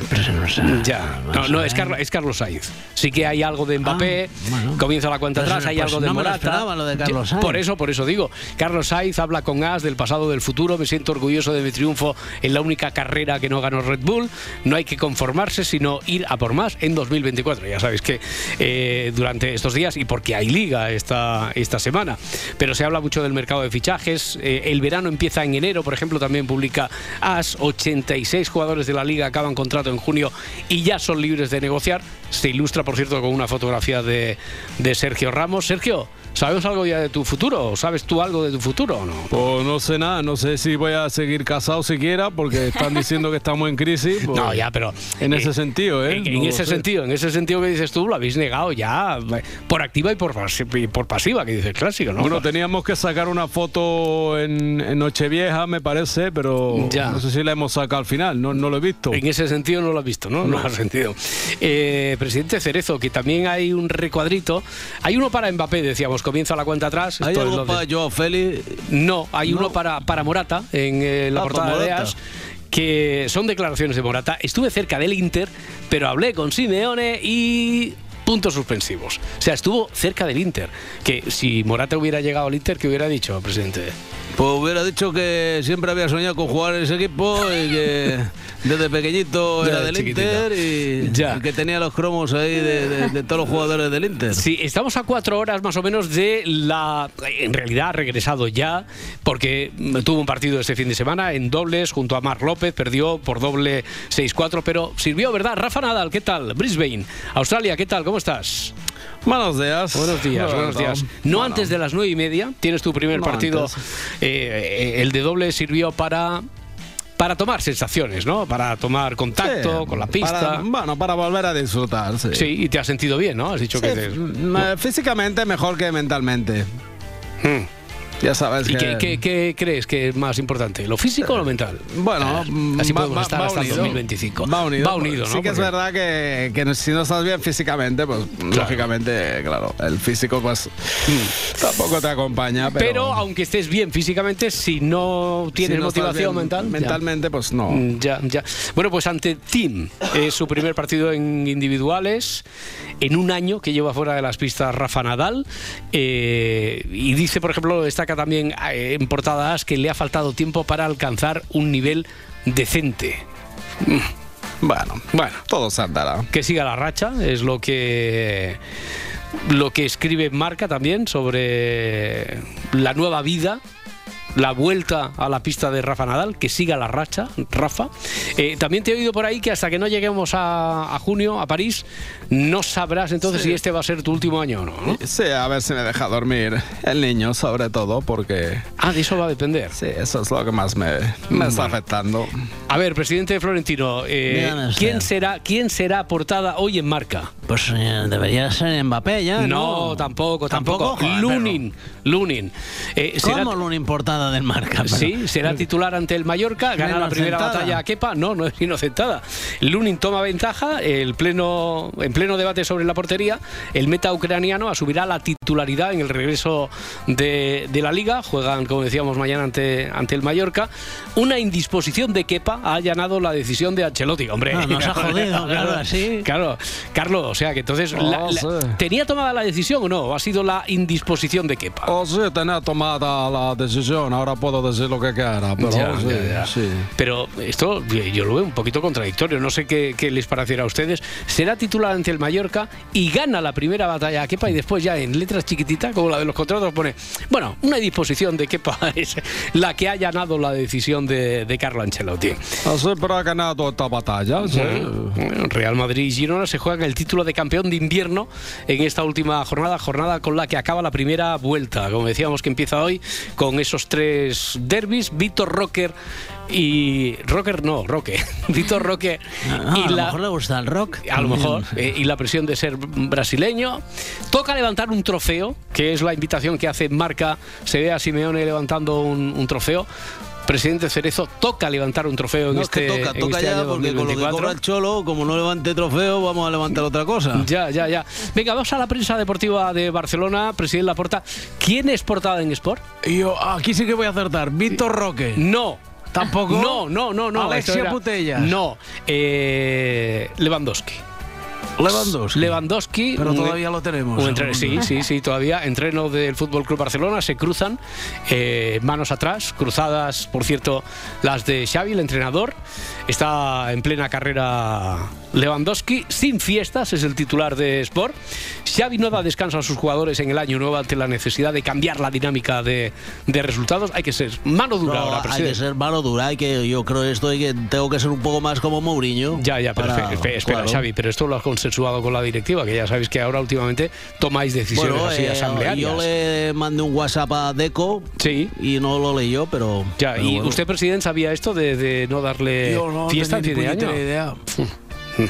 pues, no sé. Ya, no, no es, ver. Carlos, es Carlos Sainz. Sí que hay algo de Mbappé, Ah, bueno. comienza la cuenta Pues, atrás, hay pues algo de no me lo Morata. lo de Carlos Sainz. Por eso, por eso digo, Carlos Sainz habla con As del pasado, del futuro, me siento orgulloso de mi triunfo en la única carrera que no ganó Red Bull, no hay que conformarse, sino ir a por más en 2024. Ya sabéis que eh, durante estos días, y porque hay liga esta, esta semana, pero se habla mucho del mercado de fichajes, eh, el verano empieza en enero, por ejemplo, también publica AS, 86 jugadores de la liga acaban contrato en junio y ya son libres de negociar. Se ilustra, por cierto, con una fotografía de, de Sergio Ramos. Sergio, ¿sabemos algo ya de tu futuro? ¿Sabes tú algo de tu futuro o no? Pues no sé nada, no sé si voy a seguir casado siquiera porque están [laughs] diciendo que estamos en crisis. pues, No, ya, pero En eh, ese sentido, ¿eh? En, No ese sentido, en ese sentido que dices tú, lo habéis negado ya por activa y por, y por pasiva, que dice el clásico, ¿no? Bueno, teníamos que sacar una foto en, en Nochevieja, me parece, pero Ya. no sé si la hemos sacado al final, no, no lo he visto. En ese sentido no lo has visto, ¿no? No, lo has sentido. Eh, presidente Cerezo, que también hay un recuadrito. Hay uno para Mbappé, decíamos, comienza la cuenta atrás. ¿Hay algo lo de- para Joao Félix? No, hay No. uno para, para Morata en eh, la Ah, portada para de. AS, que son declaraciones de Morata. Estuve cerca del Inter, pero hablé con Simeone y puntos suspensivos. O sea, estuvo cerca del Inter. Que si Morata hubiera llegado al Inter, ¿qué hubiera dicho, presidente? Pues hubiera dicho que siempre había soñado con jugar en ese equipo y que desde pequeñito [laughs] Ya era de del. Inter y, Ya. y que tenía los cromos ahí de, de- de todos los jugadores del Inter. Sí, estamos a cuatro horas más o menos de la. En realidad ha regresado ya, porque tuvo un partido este fin de semana en dobles junto a Marc López, perdió por doble 6-4, pero sirvió, ¿verdad? Rafa Nadal, ¿qué tal? Brisbane, Australia, ¿qué tal? ¿Cómo estás? Buenos días. Buenos días, buenos días. No antes de las nueve y media, tienes tu primer No partido. antes. Eh, eh, el de doble sirvió para. Para tomar sensaciones, ¿no? Para tomar contacto Sí, con la pista. para- bueno, para volver a disfrutar, sí. Sí, y te has sentido bien, ¿no? Has dicho Sí, que te- mm, físicamente mejor que mentalmente. Ya sabes ¿Y que... qué, qué- qué crees que es más importante? ¿Lo físico o lo mental? Bueno, Eh, así va- podemos va- estar va hasta el unido. 2025. Va unido. Va unido, ¿no? Sí que es verdad que, que si no estás bien físicamente, pues lógicamente, claro, el físico pues tampoco te acompaña. Pero, Pero, aunque estés bien físicamente, si no tienes si no motivación mental. ya. mentalmente, pues no. Mm, Ya, ya. Bueno, pues ante Team es su primer partido en individuales en un año que lleva fuera de las pistas Rafa Nadal. eh, y dice, por ejemplo, destaca también eh, en portada As que le ha faltado tiempo para alcanzar un nivel decente. Bueno, bueno, todo se andará. Que siga la racha, es lo que lo que escribe Marca también sobre la nueva vida. La vuelta a la pista de Rafa Nadal, que siga la racha, Rafa. Eh, también te he oído por ahí que hasta que no lleguemos a, a junio, a París, no sabrás entonces Sí. si este va a ser tu último año o no. ¿no? Sí, a ver si me deja dormir el niño, sobre todo, porque... Ah, de eso va a depender. Sí, eso es lo que más me, me está Bueno. afectando. A ver, presidente Florentino, eh. ¿quién será quién será portada hoy en Marca? Pues eh, debería ser Mbappé ya, ¿no? No, tampoco, tampoco. Joder, Lunin, Lunin. Eh, será- ¿Cómo Lunin portada del marca? Pero- Sí, será [laughs] titular ante el Mallorca, gana la primera batalla a Kepa, no, no es [laughs] inocentada. Lunin toma ventaja, el pleno, en pleno debate sobre la portería, el meta ucraniano asumirá la titularidad en el regreso de, de la liga, juegan, como decíamos, mañana ante, ante el Mallorca. Una indisposición de Kepa ha allanado la decisión de Ancelotti, hombre. Ah, nos ha [laughs] jodido, claro, así. Claro, Carlos, o sea que entonces, Oh, la- sí. ¿tenía tomada la decisión o no? ¿O ha sido la indisposición de Kepa? Oh, sí, tenía tomada la decisión, ahora puedo decir lo que quiera, pero Ya, sí, ya, ya. sí. Pero esto yo lo veo un poquito contradictorio. No sé qué, qué les parecerá a ustedes. Será titular ante el Mallorca y gana la primera batalla a Kepa y después ya en letras chiquititas, como la de los contratos, pone, bueno, una disposición de Kepa [laughs] es la que ha ganado la decisión de, de Carlo Ancelotti. Así, pero ha ganado esta batalla, sí. Bueno, Real Madrid y Girona se juegan el título de campeón de invierno en esta última jornada, jornada con la que acaba la primera vuelta. Como decíamos que empieza hoy con esos tres derbis, Víctor Rocker y Rocker no, Roque, [laughs] Víctor Roque Ah, y a lo la mejor le gusta el rock. a lo mejor, eh, y la presión de ser brasileño. Toca levantar un trofeo, que es la invitación que hace Marca. Se ve a Simeone levantando un, un trofeo. Presidente Cerezo, toca levantar un trofeo en No, es este, que toca, en toca este ya, año porque con lo que 2024. cobra el Cholo, como no levante trofeo, vamos a levantar otra cosa. Ya, ya, ya. Venga, vamos a la prensa deportiva de Barcelona. Presidente Laporta, ¿quién es portada en Sport? Yo aquí sí que voy a acertar. Víctor Roque. No. ¿Tampoco? No, no, no, no. Alexia Putellas. No. Eh, Lewandowski. Lewandowski. Lewandowski. Pero todavía lo tenemos. un entre- sí, sí, sí, todavía. Entreno del Fútbol Club Barcelona. Se cruzan eh, manos atrás, cruzadas, por cierto, las de Xavi, el entrenador. Está en plena carrera Lewandowski, sin fiestas, es el titular de Sport. Xavi no da descanso a sus jugadores en el año nuevo ante la necesidad de cambiar la dinámica de, de resultados. Hay que ser mano dura No, ahora, hay que presidente. ser mano dura, hay que, yo creo esto hay que tengo que ser un poco más como Mourinho. Ya, ya, pero para- espe- espe- espera, claro. Xavi, pero esto lo has consensuado con la directiva, que ya sabéis que ahora últimamente tomáis decisiones Bueno, así eh, asamblearias. yo le mandé un WhatsApp a Deco Sí. y no lo leyó, pero. Ya, pero ¿y bueno. usted, presidente, sabía esto de, de no darle Yo no fiesta en fin de año? idea. [laughs]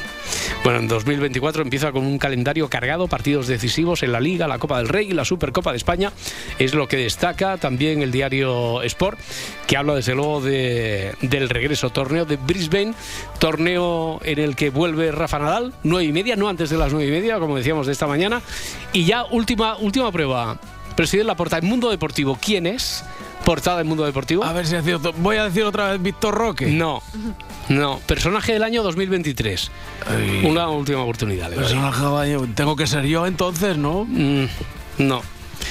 Bueno, en 2024 empieza con un calendario cargado, partidos decisivos en la Liga, la Copa del Rey y la Supercopa de España. Es lo que destaca también el diario Sport, que habla desde luego de- del regreso torneo de Brisbane, torneo en el que vuelve Rafa Nadal, nueve y media, no antes de las nueve y media, como decíamos de esta mañana. Y ya última, última prueba. Presidente Laporta, en Mundo Deportivo, ¿quién es? Portada del Mundo Deportivo. A ver si es cierto. Voy a decir otra vez Víctor Roque. No, no. Personaje del año 2023. Una última oportunidad. le. Personaje caballo. Tengo que ser yo entonces, ¿no? Mm, no.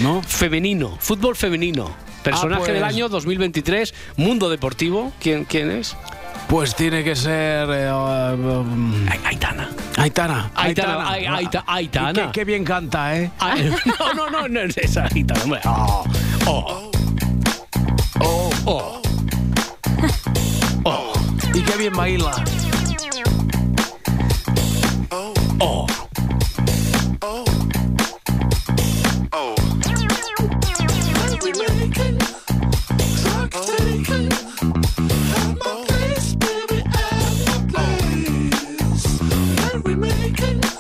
¿No? Femenino. Fútbol femenino. Personaje Ah, pues- del año 2023, Mundo Deportivo. ¿Quién, quién es? Pues tiene que ser. eh, um, Aitana. Aitana. Aitana, Ai- Aita- Aitana. Y Qué, bien canta, ¿eh? Ah, [laughs] no, no, no, no es esa Aitana. hombre. Oh, oh. Oh, you gave me a mail oh. Oh. Y qué bien baila. Oh. oh.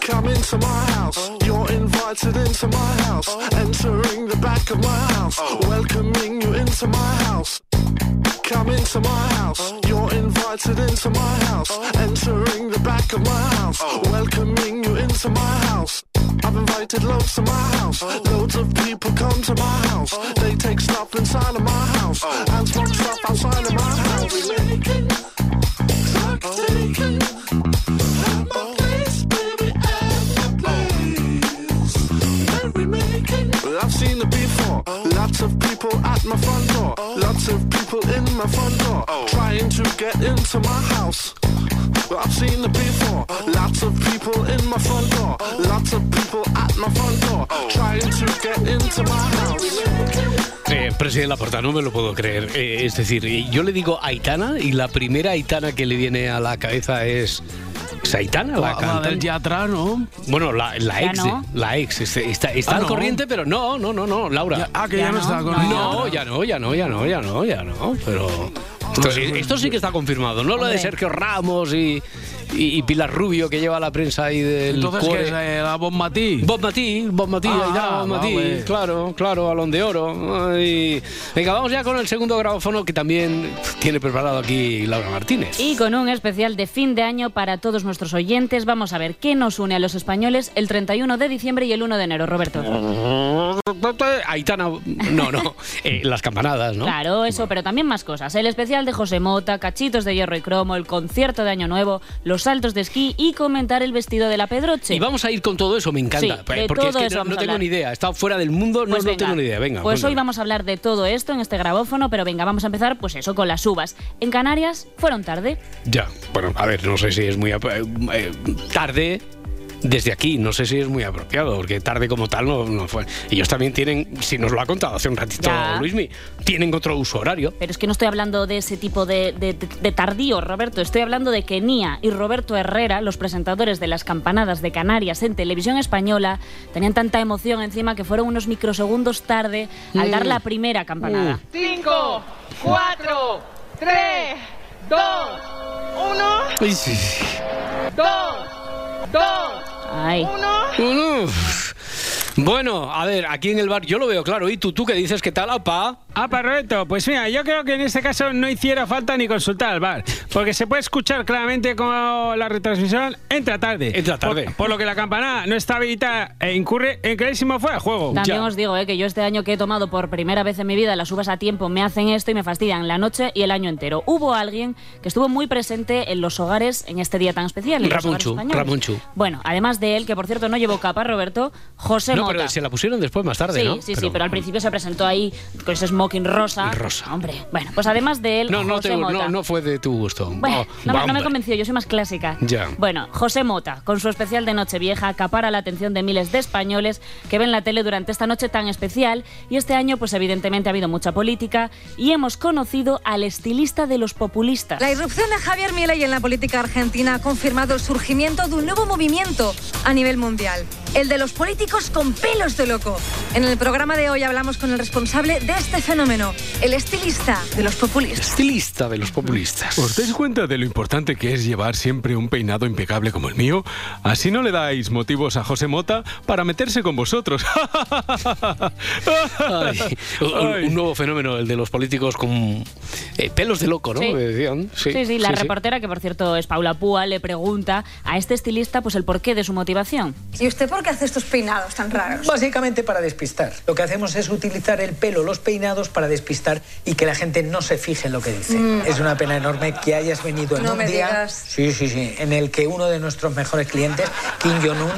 Come into my house. You're invited into my house. Entering the back of my house. Welcoming you into my house. Come into my house. You're invited into my house. Entering the back of my house. Welcoming you into my house. I've invited loads to my house. Loads of people come to my house. They take stuff inside of my house and smoke stuff outside of my house. Clock taking. Lots of people at my front door. Lots of people in my front door. Trying to get into my house. I've seen it before. Lots of people in my front door. Lots of people at my front door. Trying to get into my house. Eh, no me lo puedo creer. Eh, es decir, eh, yo le digo Aitana y la primera Aitana que le viene a la cabeza es. ¿Es Aitana, la, del teatro, ¿no? Bueno, la, la ex, de- no. la ex, este, está, está Ah, al ¿no? corriente, pero no, no, no, no, Laura. Ya- ah, que ya, Ya no no, está con no. ella. No, ya no, ya no, ya no, ya no, ya no, pero... Esto, esto sí que está confirmado, no lo de Hombre. Sergio Ramos y, y- y Pilar Rubio que lleva la prensa ahí del Entonces, ¿qué es eh, la Bob Matí? Bob Matí, Bob Matí, Ah, ahí está, Bob Matí, vale. claro, claro, Alón de Oro. Ay. Venga, vamos ya con el segundo grabófono que también tiene preparado aquí Laura Martínez. Y con un especial de fin de año para todos nuestros oyentes, vamos a ver qué nos une a los españoles el 31 de diciembre y el 1 de enero, Roberto. Aitana, no, no, eh, las campanadas, ¿no? Claro, eso, pero también más cosas. El especial de José Mota, cachitos de hierro y cromo, el concierto de Año Nuevo, los saltos de esquí y comentar el vestido de la Pedroche. Y vamos a ir con todo eso, me encanta. Sí, de porque es que no, no tengo ni idea. Estado fuera del mundo, no, Pues no venga. tengo ni idea. Venga, Pues hoy vamos a hablar de todo esto en este grabófono, pero venga, vamos a empezar pues eso, con las uvas. En Canarias fueron tarde. Ya, bueno, a ver, no sé si es muy eh, eh, tarde. Desde aquí, no sé si es muy apropiado, porque tarde como tal no, no fue. Ellos también tienen, si nos lo ha contado hace un ratito Ya. Luismi, tienen otro uso horario. Pero es que no estoy hablando de ese tipo de, de- tardío, Roberto. Estoy hablando de que Nia y Roberto Herrera, los presentadores de las campanadas de Canarias en televisión española, tenían tanta emoción encima que fueron unos microsegundos tarde al dar Mm. la primera campanada. 5, 4, 3, 2, 1, Ay, sí. 2, 2, Ay. 1. Uf. Bueno, a ver, aquí en el bar yo lo veo claro. ¿Y tú, tú qué dices? ¿Qué tal, apa? Ah, Roberto, pues mira, yo creo que en este caso no hiciera falta ni consultar al bar, porque se puede escuchar claramente como la retransmisión entra tarde. Entra tarde. Por, por lo que la campanada no está habilitada e incurre en clarísimo fuera de juego. También os digo eh, que yo este año que he tomado por primera vez en mi vida las uvas a tiempo me hacen esto y me fastidian la noche y el año entero. Hubo alguien que estuvo muy presente en los hogares en este día tan especial. españoles. Ramonchu. Bueno, además de él, que por cierto no llevó capa, Roberto, José No, Pero se la pusieron después, más tarde, sí, ¿no? sí, sí, pero al principio se presentó ahí con ese smoking rosa. Rosa. Hombre, bueno, pues además de él, No, no, José te- Mota. no, no fue de tu gusto. Bueno, Oh, no, me- no me convencido, yo soy más clásica. Ya. Bueno, José Mota, con su especial de Nochevieja, acapara la atención de miles de españoles que ven la tele durante esta noche tan especial. Y este año, pues evidentemente ha habido mucha política y hemos conocido al estilista de los populistas. La irrupción de Javier Milei en la política argentina ha confirmado el surgimiento de un nuevo movimiento a nivel mundial, el de los políticos con pelos de loco. En el programa de hoy hablamos con el responsable de este fenómeno, el estilista de los populistas. Estilista de los populistas. ¿Os dais cuenta de lo importante que es llevar siempre un peinado impecable como el mío? Así no le dais motivos a José Mota para meterse con vosotros. [laughs] Ay, un, un nuevo fenómeno, el de los políticos con eh, pelos de loco, ¿no? Sí. Decían. Sí, Sí, sí, la sí, sí. reportera, que por cierto es Paula Púa, le pregunta a este estilista pues el porqué de su motivación. ¿Y usted por qué hace estos peinados tan raros? Básicamente para despistar. Lo que hacemos es utilizar el pelo, los peinados, para despistar y que la gente no se fije en lo que dice. Mm. Es una pena enorme que hayas venido en No un me día digas. sí, sí, sí, en el que uno de nuestros mejores clientes, Kim Jong-un,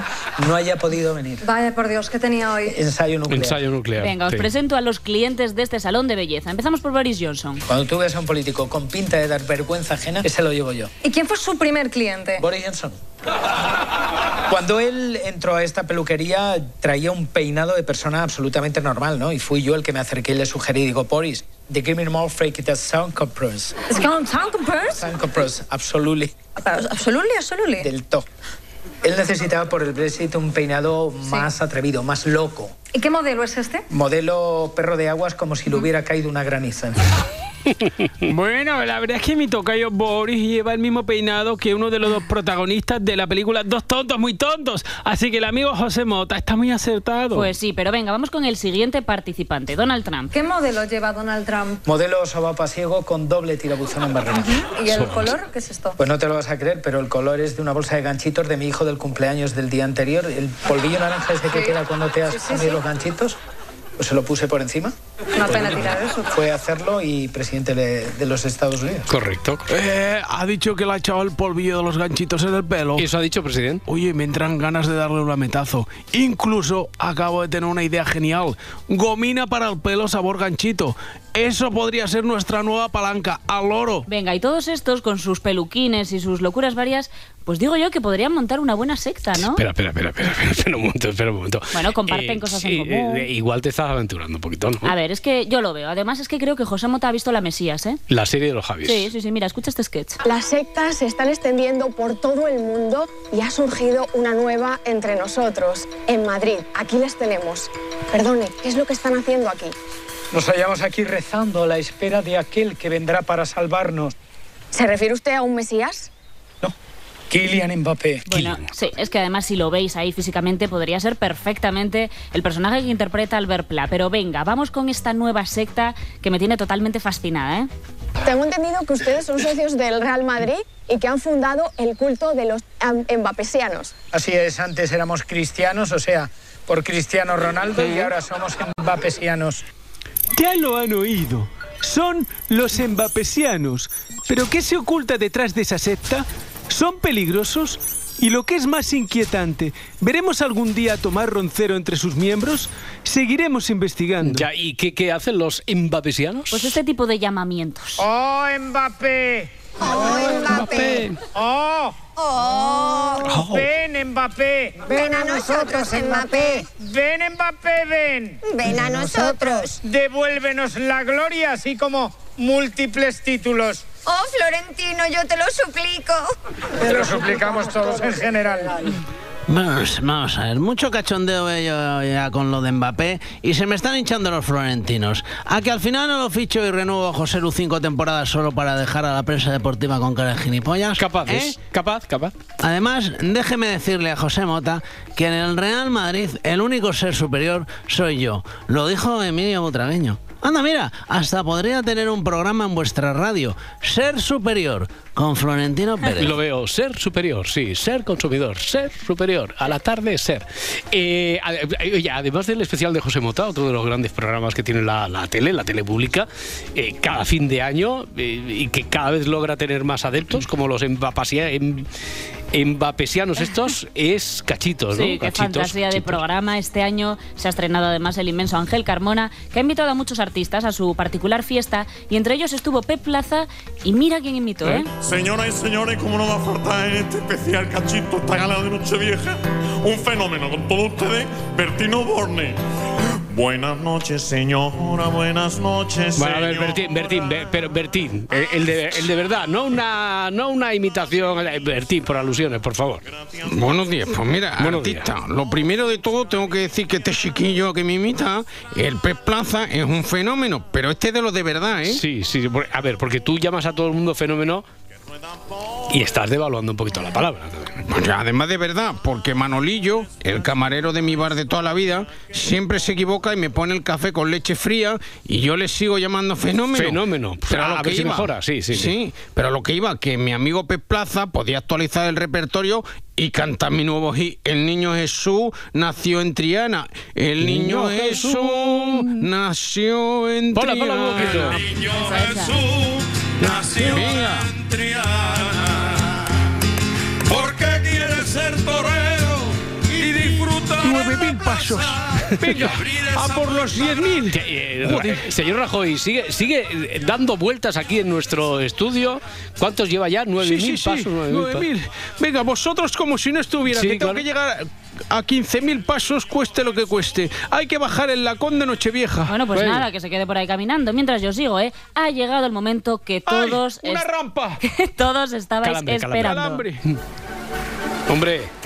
no haya podido venir. Vaya por Dios, ¿qué tenía hoy? Ensayo nuclear. Ensayo nuclear. Venga, os sí. presento a los clientes de este salón de belleza. Empezamos por Boris Johnson. Cuando tú ves a un político con pinta de dar vergüenza ajena, ese lo llevo yo. ¿Y quién fue su primer cliente? Boris Johnson. Cuando él entró a esta peluquería, traía un peinado de persona absolutamente normal, ¿no? Y fui yo el que me acerqué y le sugerí, digo, Boris, the give me more it as sound compress. ¿Es que un sound compress? Sound compress, absolutely. Absolutely, absolutely. Del top. Él necesitaba por el Brexit un peinado más atrevido, más loco. ¿Y qué modelo es este? Modelo perro de aguas como si le hubiera caído una graniza. Bueno, la verdad es que mi tocayo Boris lleva el mismo peinado que uno de los dos protagonistas de la película Dos tontos muy tontos. Así que el amigo José Mota está muy acertado. Pues sí, pero venga, vamos con el siguiente participante, Donald Trump. ¿Qué modelo lleva Donald Trump? Modelo sobapasiego con doble tirabuzón en barrera. ¿Y el color? ¿Qué es esto? Pues no te lo vas a creer, pero el color es de una bolsa de ganchitos de mi hijo del cumpleaños del día anterior. El polvillo naranja ese que Sí. queda cuando te has Sí, sí, comido sí. los ganchitos, pues se lo puse por encima. Una pena tirar eso. Fue a hacerlo y presidente de, de los Estados Unidos. Correcto. Eh, ha dicho que le ha echado el polvillo de los ganchitos en el pelo. ¿Eso ha dicho, presidente? Oye, me entran ganas de darle un lametazo. Incluso acabo de tener una idea genial. Gomina para el pelo sabor ganchito. Eso podría ser nuestra nueva palanca. Al oro. Venga, y todos estos con sus peluquines y sus locuras varias, pues digo yo que podrían montar una buena secta, ¿no? Espera, espera, espera, espera, espera, espera un momento, espera un momento. Bueno, comparten Eh, cosas en común. eh, igual te estás aventurando un poquito, ¿no? A ver, es que yo lo veo. Además, es que creo que José Mota ha visto la Mesías, ¿eh? La serie de los Javis. Sí, sí, sí. Mira, escucha este sketch. Las sectas se están extendiendo por todo el mundo y ha surgido una nueva entre nosotros, en Madrid. Aquí les tenemos. Perdone, ¿qué es lo que están haciendo aquí? Nos hallamos aquí rezando a la espera de aquel que vendrá para salvarnos. ¿Se refiere usted a un Mesías? Kylian Mbappé. Bueno, sí, es que además si lo veis ahí físicamente podría ser perfectamente el personaje que interpreta Albert Pla. Pero venga, vamos con esta nueva secta que me tiene totalmente fascinada, ¿eh? Tengo entendido que ustedes son socios del Real Madrid y que han fundado el culto de los embapesianos. Así es, antes éramos cristianos, o sea, por Cristiano Ronaldo, y ahora somos embapesianos. Ya lo han oído. Son los embapesianos. ¿Pero qué se oculta detrás de esa secta? ¿Son peligrosos? Y lo que es más inquietante, ¿veremos algún día a Tomás Roncero entre sus miembros? Seguiremos investigando. Ya, ¿y qué, qué hacen los embapesianos? Pues este tipo de llamamientos. ¡Oh, Mbappé! ¡Oh, Mbappé! ¡Oh! ¡Oh! ¡Ven, Mbappé! Ven a nosotros, Mbappé. ¡Ven, Mbappé, ven! Ven a nosotros. Devuélvenos la gloria, así como múltiples títulos. Oh, Florentino, yo te lo suplico. Te lo suplicamos todos en general. Vamos, vamos a ver, mucho cachondeo ya con lo de Mbappé y se me están hinchando los florentinos. A que al final no lo ficho y renuevo a José Lu cinco temporadas solo para dejar a la prensa deportiva con cara de gilipollas. Capaz, ¿Eh? capaz, capaz. Además, déjeme decirle a José Mota que en el Real Madrid el único ser superior soy yo. Lo dijo Emilio Butragueño. Anda, mira, hasta podría tener un programa en vuestra radio. Ser superior, con Florentino [laughs] Pérez. Lo veo, ser superior, sí, ser consumidor, ser superior, a la tarde ser. Eh, eh, además del especial de José Mota, otro de los grandes programas que tiene la, la tele, la tele pública, eh, cada fin de año eh, y que cada vez logra tener más adeptos, como los em- embapesianos estos, es cachitos, ¿no? Sí, qué Cachitos, fantasía de programa. Este año se ha estrenado además el inmenso Ángel Carmona, que ha invitado a muchos artistas a su particular fiesta y entre ellos estuvo Pep Plaza y mira quién invitó, ¿eh? Señoras y señores, ¿cómo no va a faltar en este especial cachito, esta gala de Nochevieja? Un fenómeno con todos ustedes, Bertino Borne. Buenas noches, señora, buenas noches, Bueno, a ver. Bertín, Bertín, Be- pero Bertín, el, el de, el de verdad, no una, no una imitación, eh, Bertín, por alusiones, por favor. Buenos días, pues mira, Buenos artista, lo primero de todo tengo que decir que este chiquillo que me imita, el Pez Plaza, es un fenómeno, pero este es de los de verdad, ¿eh? Sí, sí, a ver, porque tú llamas a todo el mundo fenómeno Y estás devaluando un poquito la palabra. Pues además de verdad, porque Manolillo, el camarero de mi bar de toda la vida, siempre se equivoca y me pone el café con leche fría y yo le sigo llamando fenómeno. Fenómeno. Pero A a lo ver que si iba, mejora, sí, sí, sí. Sí, pero a lo que iba, que mi amigo Pep Plaza podía actualizar el repertorio y cantar mi nuevo hit. El niño Jesús nació en Triana. El niño, Niño Jesús, Jesús nació en Triana. un poquito. Niño Jesús nació en Triana. Porque quiere ser torero 9.000 pasos. Venga, a por los 10.000. Eh, señor Rajoy, sigue, sigue eh, dando vueltas aquí en nuestro estudio. ¿Cuántos lleva ya? 9.000 sí, sí, sí. pasos. 9.000. Venga, vosotros como si no estuviera, que tengo claro. que llegar a 15.000 pasos, cueste lo que cueste. Hay que bajar el lacón de Nochevieja. Bueno, pues nada, que se quede por ahí caminando. Mientras yo sigo, ¿eh? Ha llegado el momento que todos... Ay, ¡Una rampa! [laughs] Que todos estabais calambre, esperando. Calambre. Hombre...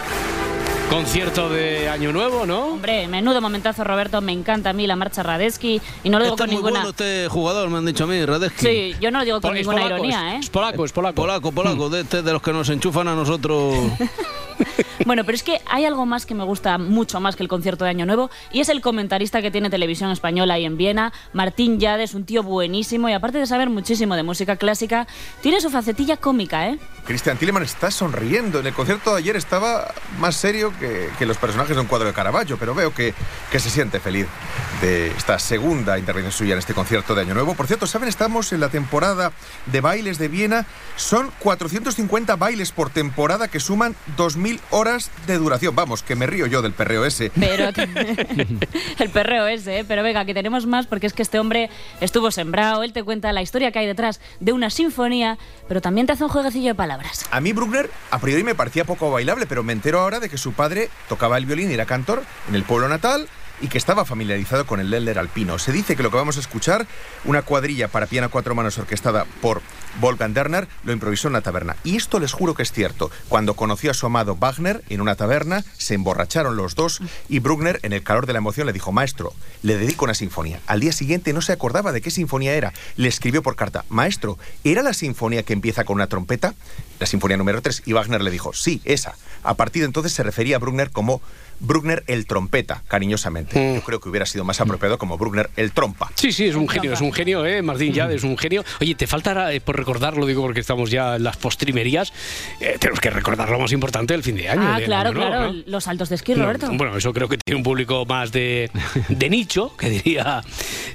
Concierto de Año Nuevo, ¿no? Hombre, menudo momentazo, Roberto. Me encanta a mí la marcha Radesky. Y no lo digo Está con muy ninguna... bueno este jugador, me han dicho a mí, Radesky. Sí, yo no lo digo con Pol- es ninguna polaco, ironía, ¿eh? Es polaco, es polaco. Polaco, polaco, de este de los que nos enchufan a nosotros. [laughs] Bueno, pero es que hay algo más que me gusta mucho más que el concierto de Año Nuevo y es el comentarista que tiene televisión española ahí en Viena, Martín Yades, un tío buenísimo y aparte de saber muchísimo de música clásica, tiene su facetilla cómica, ¿eh? Christian Tilleman está sonriendo. En el concierto de ayer estaba más serio que, que los personajes de un cuadro de Caravaggio, pero veo que, que se siente feliz de esta segunda intervención suya en este concierto de Año Nuevo. Por cierto, ¿saben? Estamos en la temporada de bailes de Viena. Son 450 bailes por temporada que suman 2.000 horas de duración. Vamos, que me río yo del perreo ese. Pero [laughs] [laughs] el perreo ese, ¿eh? Pero venga, que tenemos más porque es que este hombre estuvo sembrado, él te cuenta la historia que hay detrás de una sinfonía, pero también te hace un jueguecillo de palabras. A mí Bruckner a priori me parecía poco bailable, pero me entero ahora de que su padre tocaba el violín y era cantor en el pueblo natal y que estaba familiarizado con el Länder alpino. Se dice que lo que vamos a escuchar, una cuadrilla para piano a cuatro manos orquestada por Wolfgang Derner, lo improvisó en una taberna. Y esto les juro que es cierto. Cuando conoció a su amado Wagner en una taberna, se emborracharon los dos y Bruckner, en el calor de la emoción, le dijo, maestro, le dedico una sinfonía. Al día siguiente no se acordaba de qué sinfonía era. Le escribió por carta, maestro, ¿era la sinfonía que empieza con una trompeta? La sinfonía número 3. Y Wagner le dijo, sí, esa. A partir de entonces se refería a Bruckner como Bruckner el trompeta, cariñosamente. Yo creo que hubiera sido más apropiado como Bruckner el trompa. Sí, sí, es un genio, es un genio, ¿eh? Martín Yade es un genio. Oye, te falta, eh, por recordarlo, digo porque estamos ya en las postrimerías, eh, tenemos que recordar lo más importante del fin de año. ah, claro, año nuevo, claro, ¿no? los saltos de esquí, No, Roberto. Bueno, eso creo que tiene un público más de, de nicho, que diría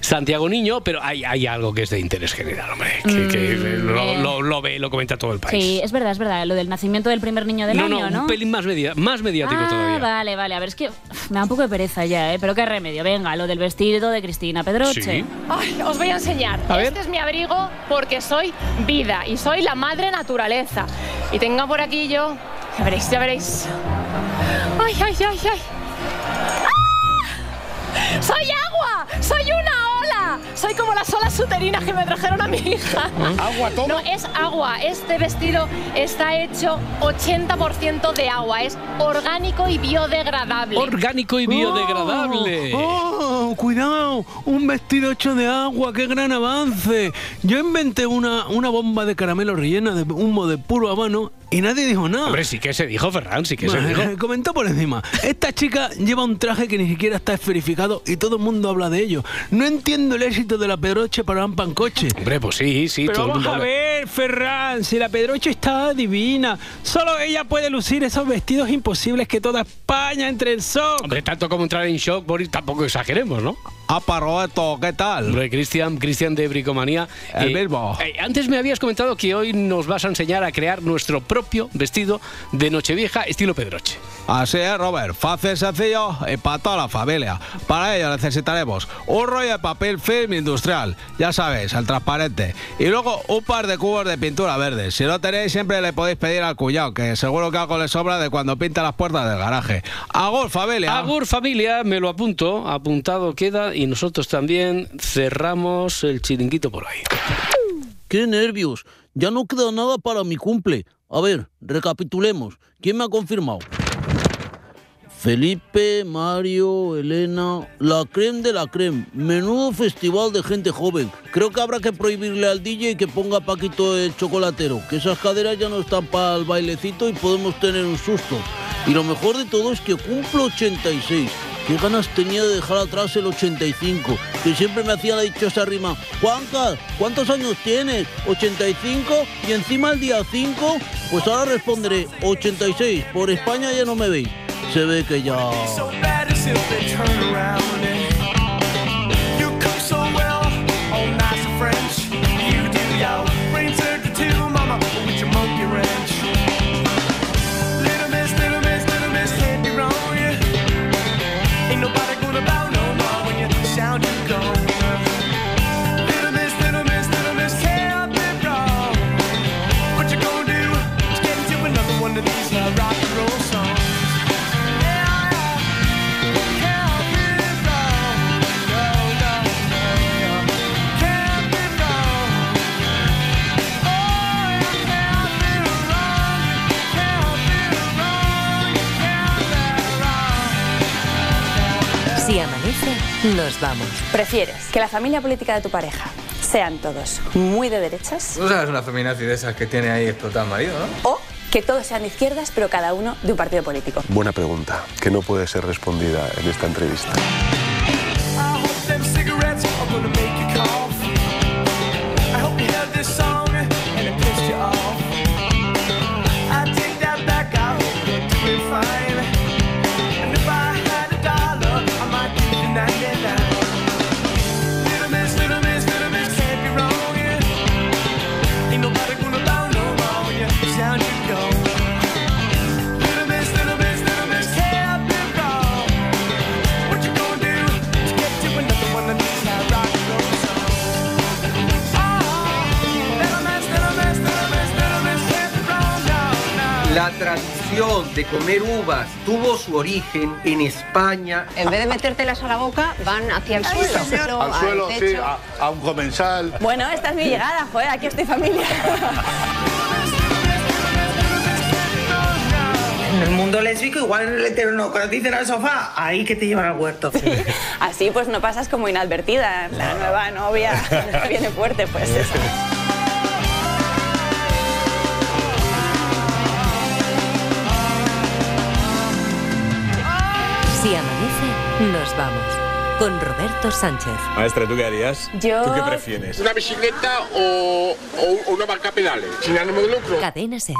Santiago Niño, pero hay, hay algo que es de interés general, hombre, que, que Mm, lo, lo- lo ve, lo comenta todo el país. Sí, es verdad, es verdad, lo del nacimiento del primer niño del no, año, no, ¿no? un pelín más, media- más mediático ah, todavía. vale, vale. A ver, es que uf, me da un poco de pereza ya, ¿eh? Pero qué remedio. Venga, lo del vestido de Cristina Pedroche. Sí. Ay, os voy a enseñar. A ver. Este es mi abrigo porque soy vida y soy la madre naturaleza. Y tengo por aquí yo. Ya veréis, ya veréis. Ay, ay, ay, ay. ¡Ah! ¡Soy agua! ¡Soy una ola! Soy como las olas uterinas que me trajeron a mi hija. ¿Agua todo? No, es agua. Este vestido está hecho 80% de agua. Es orgánico y biodegradable. Orgánico y biodegradable. ¡Oh! ¡Cuidado! Un vestido hecho de agua, qué gran avance. Yo inventé una, una bomba de caramelo rellena de humo de puro habano y nadie dijo nada. Hombre, sí que se dijo, Ferran, sí que se Bueno, dijo. [laughs] Comentó por encima. Esta chica lleva un traje que ni siquiera está esferificado y todo el mundo habla de ello. No entiendo el éxito de la Pedroche para un pancoche. Hombre, pues sí, sí, Pero todo el vamos mundo a ver, Ferran, si la Pedroche está divina. Solo ella puede lucir esos vestidos imposibles que toda España entre en shock. Hombre, tanto como entrar en shock, Boris, tampoco exageremos, ¿no? Apa, Roberto, ¿qué tal? Hombre, Cristian, Cristian de Bricomanía. El mismo. eh, antes me habías comentado que hoy nos vas a enseñar a crear nuestro propio vestido de Nochevieja estilo Pedroche. Así es, Robert. Fácil, sencillo y para toda la familia. Para ello necesitaremos un rollo de papel film industrial, ya sabéis, el transparente. Y luego un par de cubos de pintura verde. Si no tenéis, siempre le podéis pedir al cuñado, que seguro que algo le sobra de cuando pinta las puertas del garaje. Agur, familia. Agur familia, me lo apunto, apuntado queda y nosotros también cerramos el chiringuito por ahí. ¡Qué nervios! Ya no queda nada para mi cumple. A ver, recapitulemos. ¿Quién me ha confirmado? Felipe, Mario, Elena, la creme de la creme. Menudo festival de gente joven. Creo que habrá que prohibirle al DJ que ponga Paquito el chocolatero, que esas caderas ya no están para el bailecito y podemos tener un susto. Y lo mejor de todo es que cumplo 86. Qué ganas tenía de dejar atrás el 85, que siempre me hacía la dichosa rima. Juanca, ¿cuántos años tienes? ¿85? Y encima el día 5, pues ahora responderé 86. Por España ya no me veis. So bad as if turn around you cook so well, all nice French. You do your Si amanece, nos vamos. ¿Prefieres que la familia política de tu pareja sean todos muy de derechas No sabes una feminazi de esas que tiene ahí explotado el marido, ¿no? o que todos sean de izquierdas pero cada uno de un partido político? Buena pregunta, que no puede ser respondida en esta entrevista. La tradición de comer uvas tuvo su origen en España. En vez de metértelas a la boca, van hacia el suelo. Al suelo, sí, a, a un comensal. Bueno, esta es mi llegada, joder, aquí estoy familia. En el mundo lésbico, igual en el hetero no. Cuando te dicen al sofá, ahí que te llevan al huerto. Así pues no pasas como inadvertida. La nueva novia [laughs] viene fuerte, pues eso. Si amanece, nos vamos. Con Roberto Sánchez. Maestra, ¿tú qué harías? Yo- ¿Tú qué prefieres? ¿Una bicicleta o, o- o una barca pedales? Sin ánimo de lucro. Cadena Ser.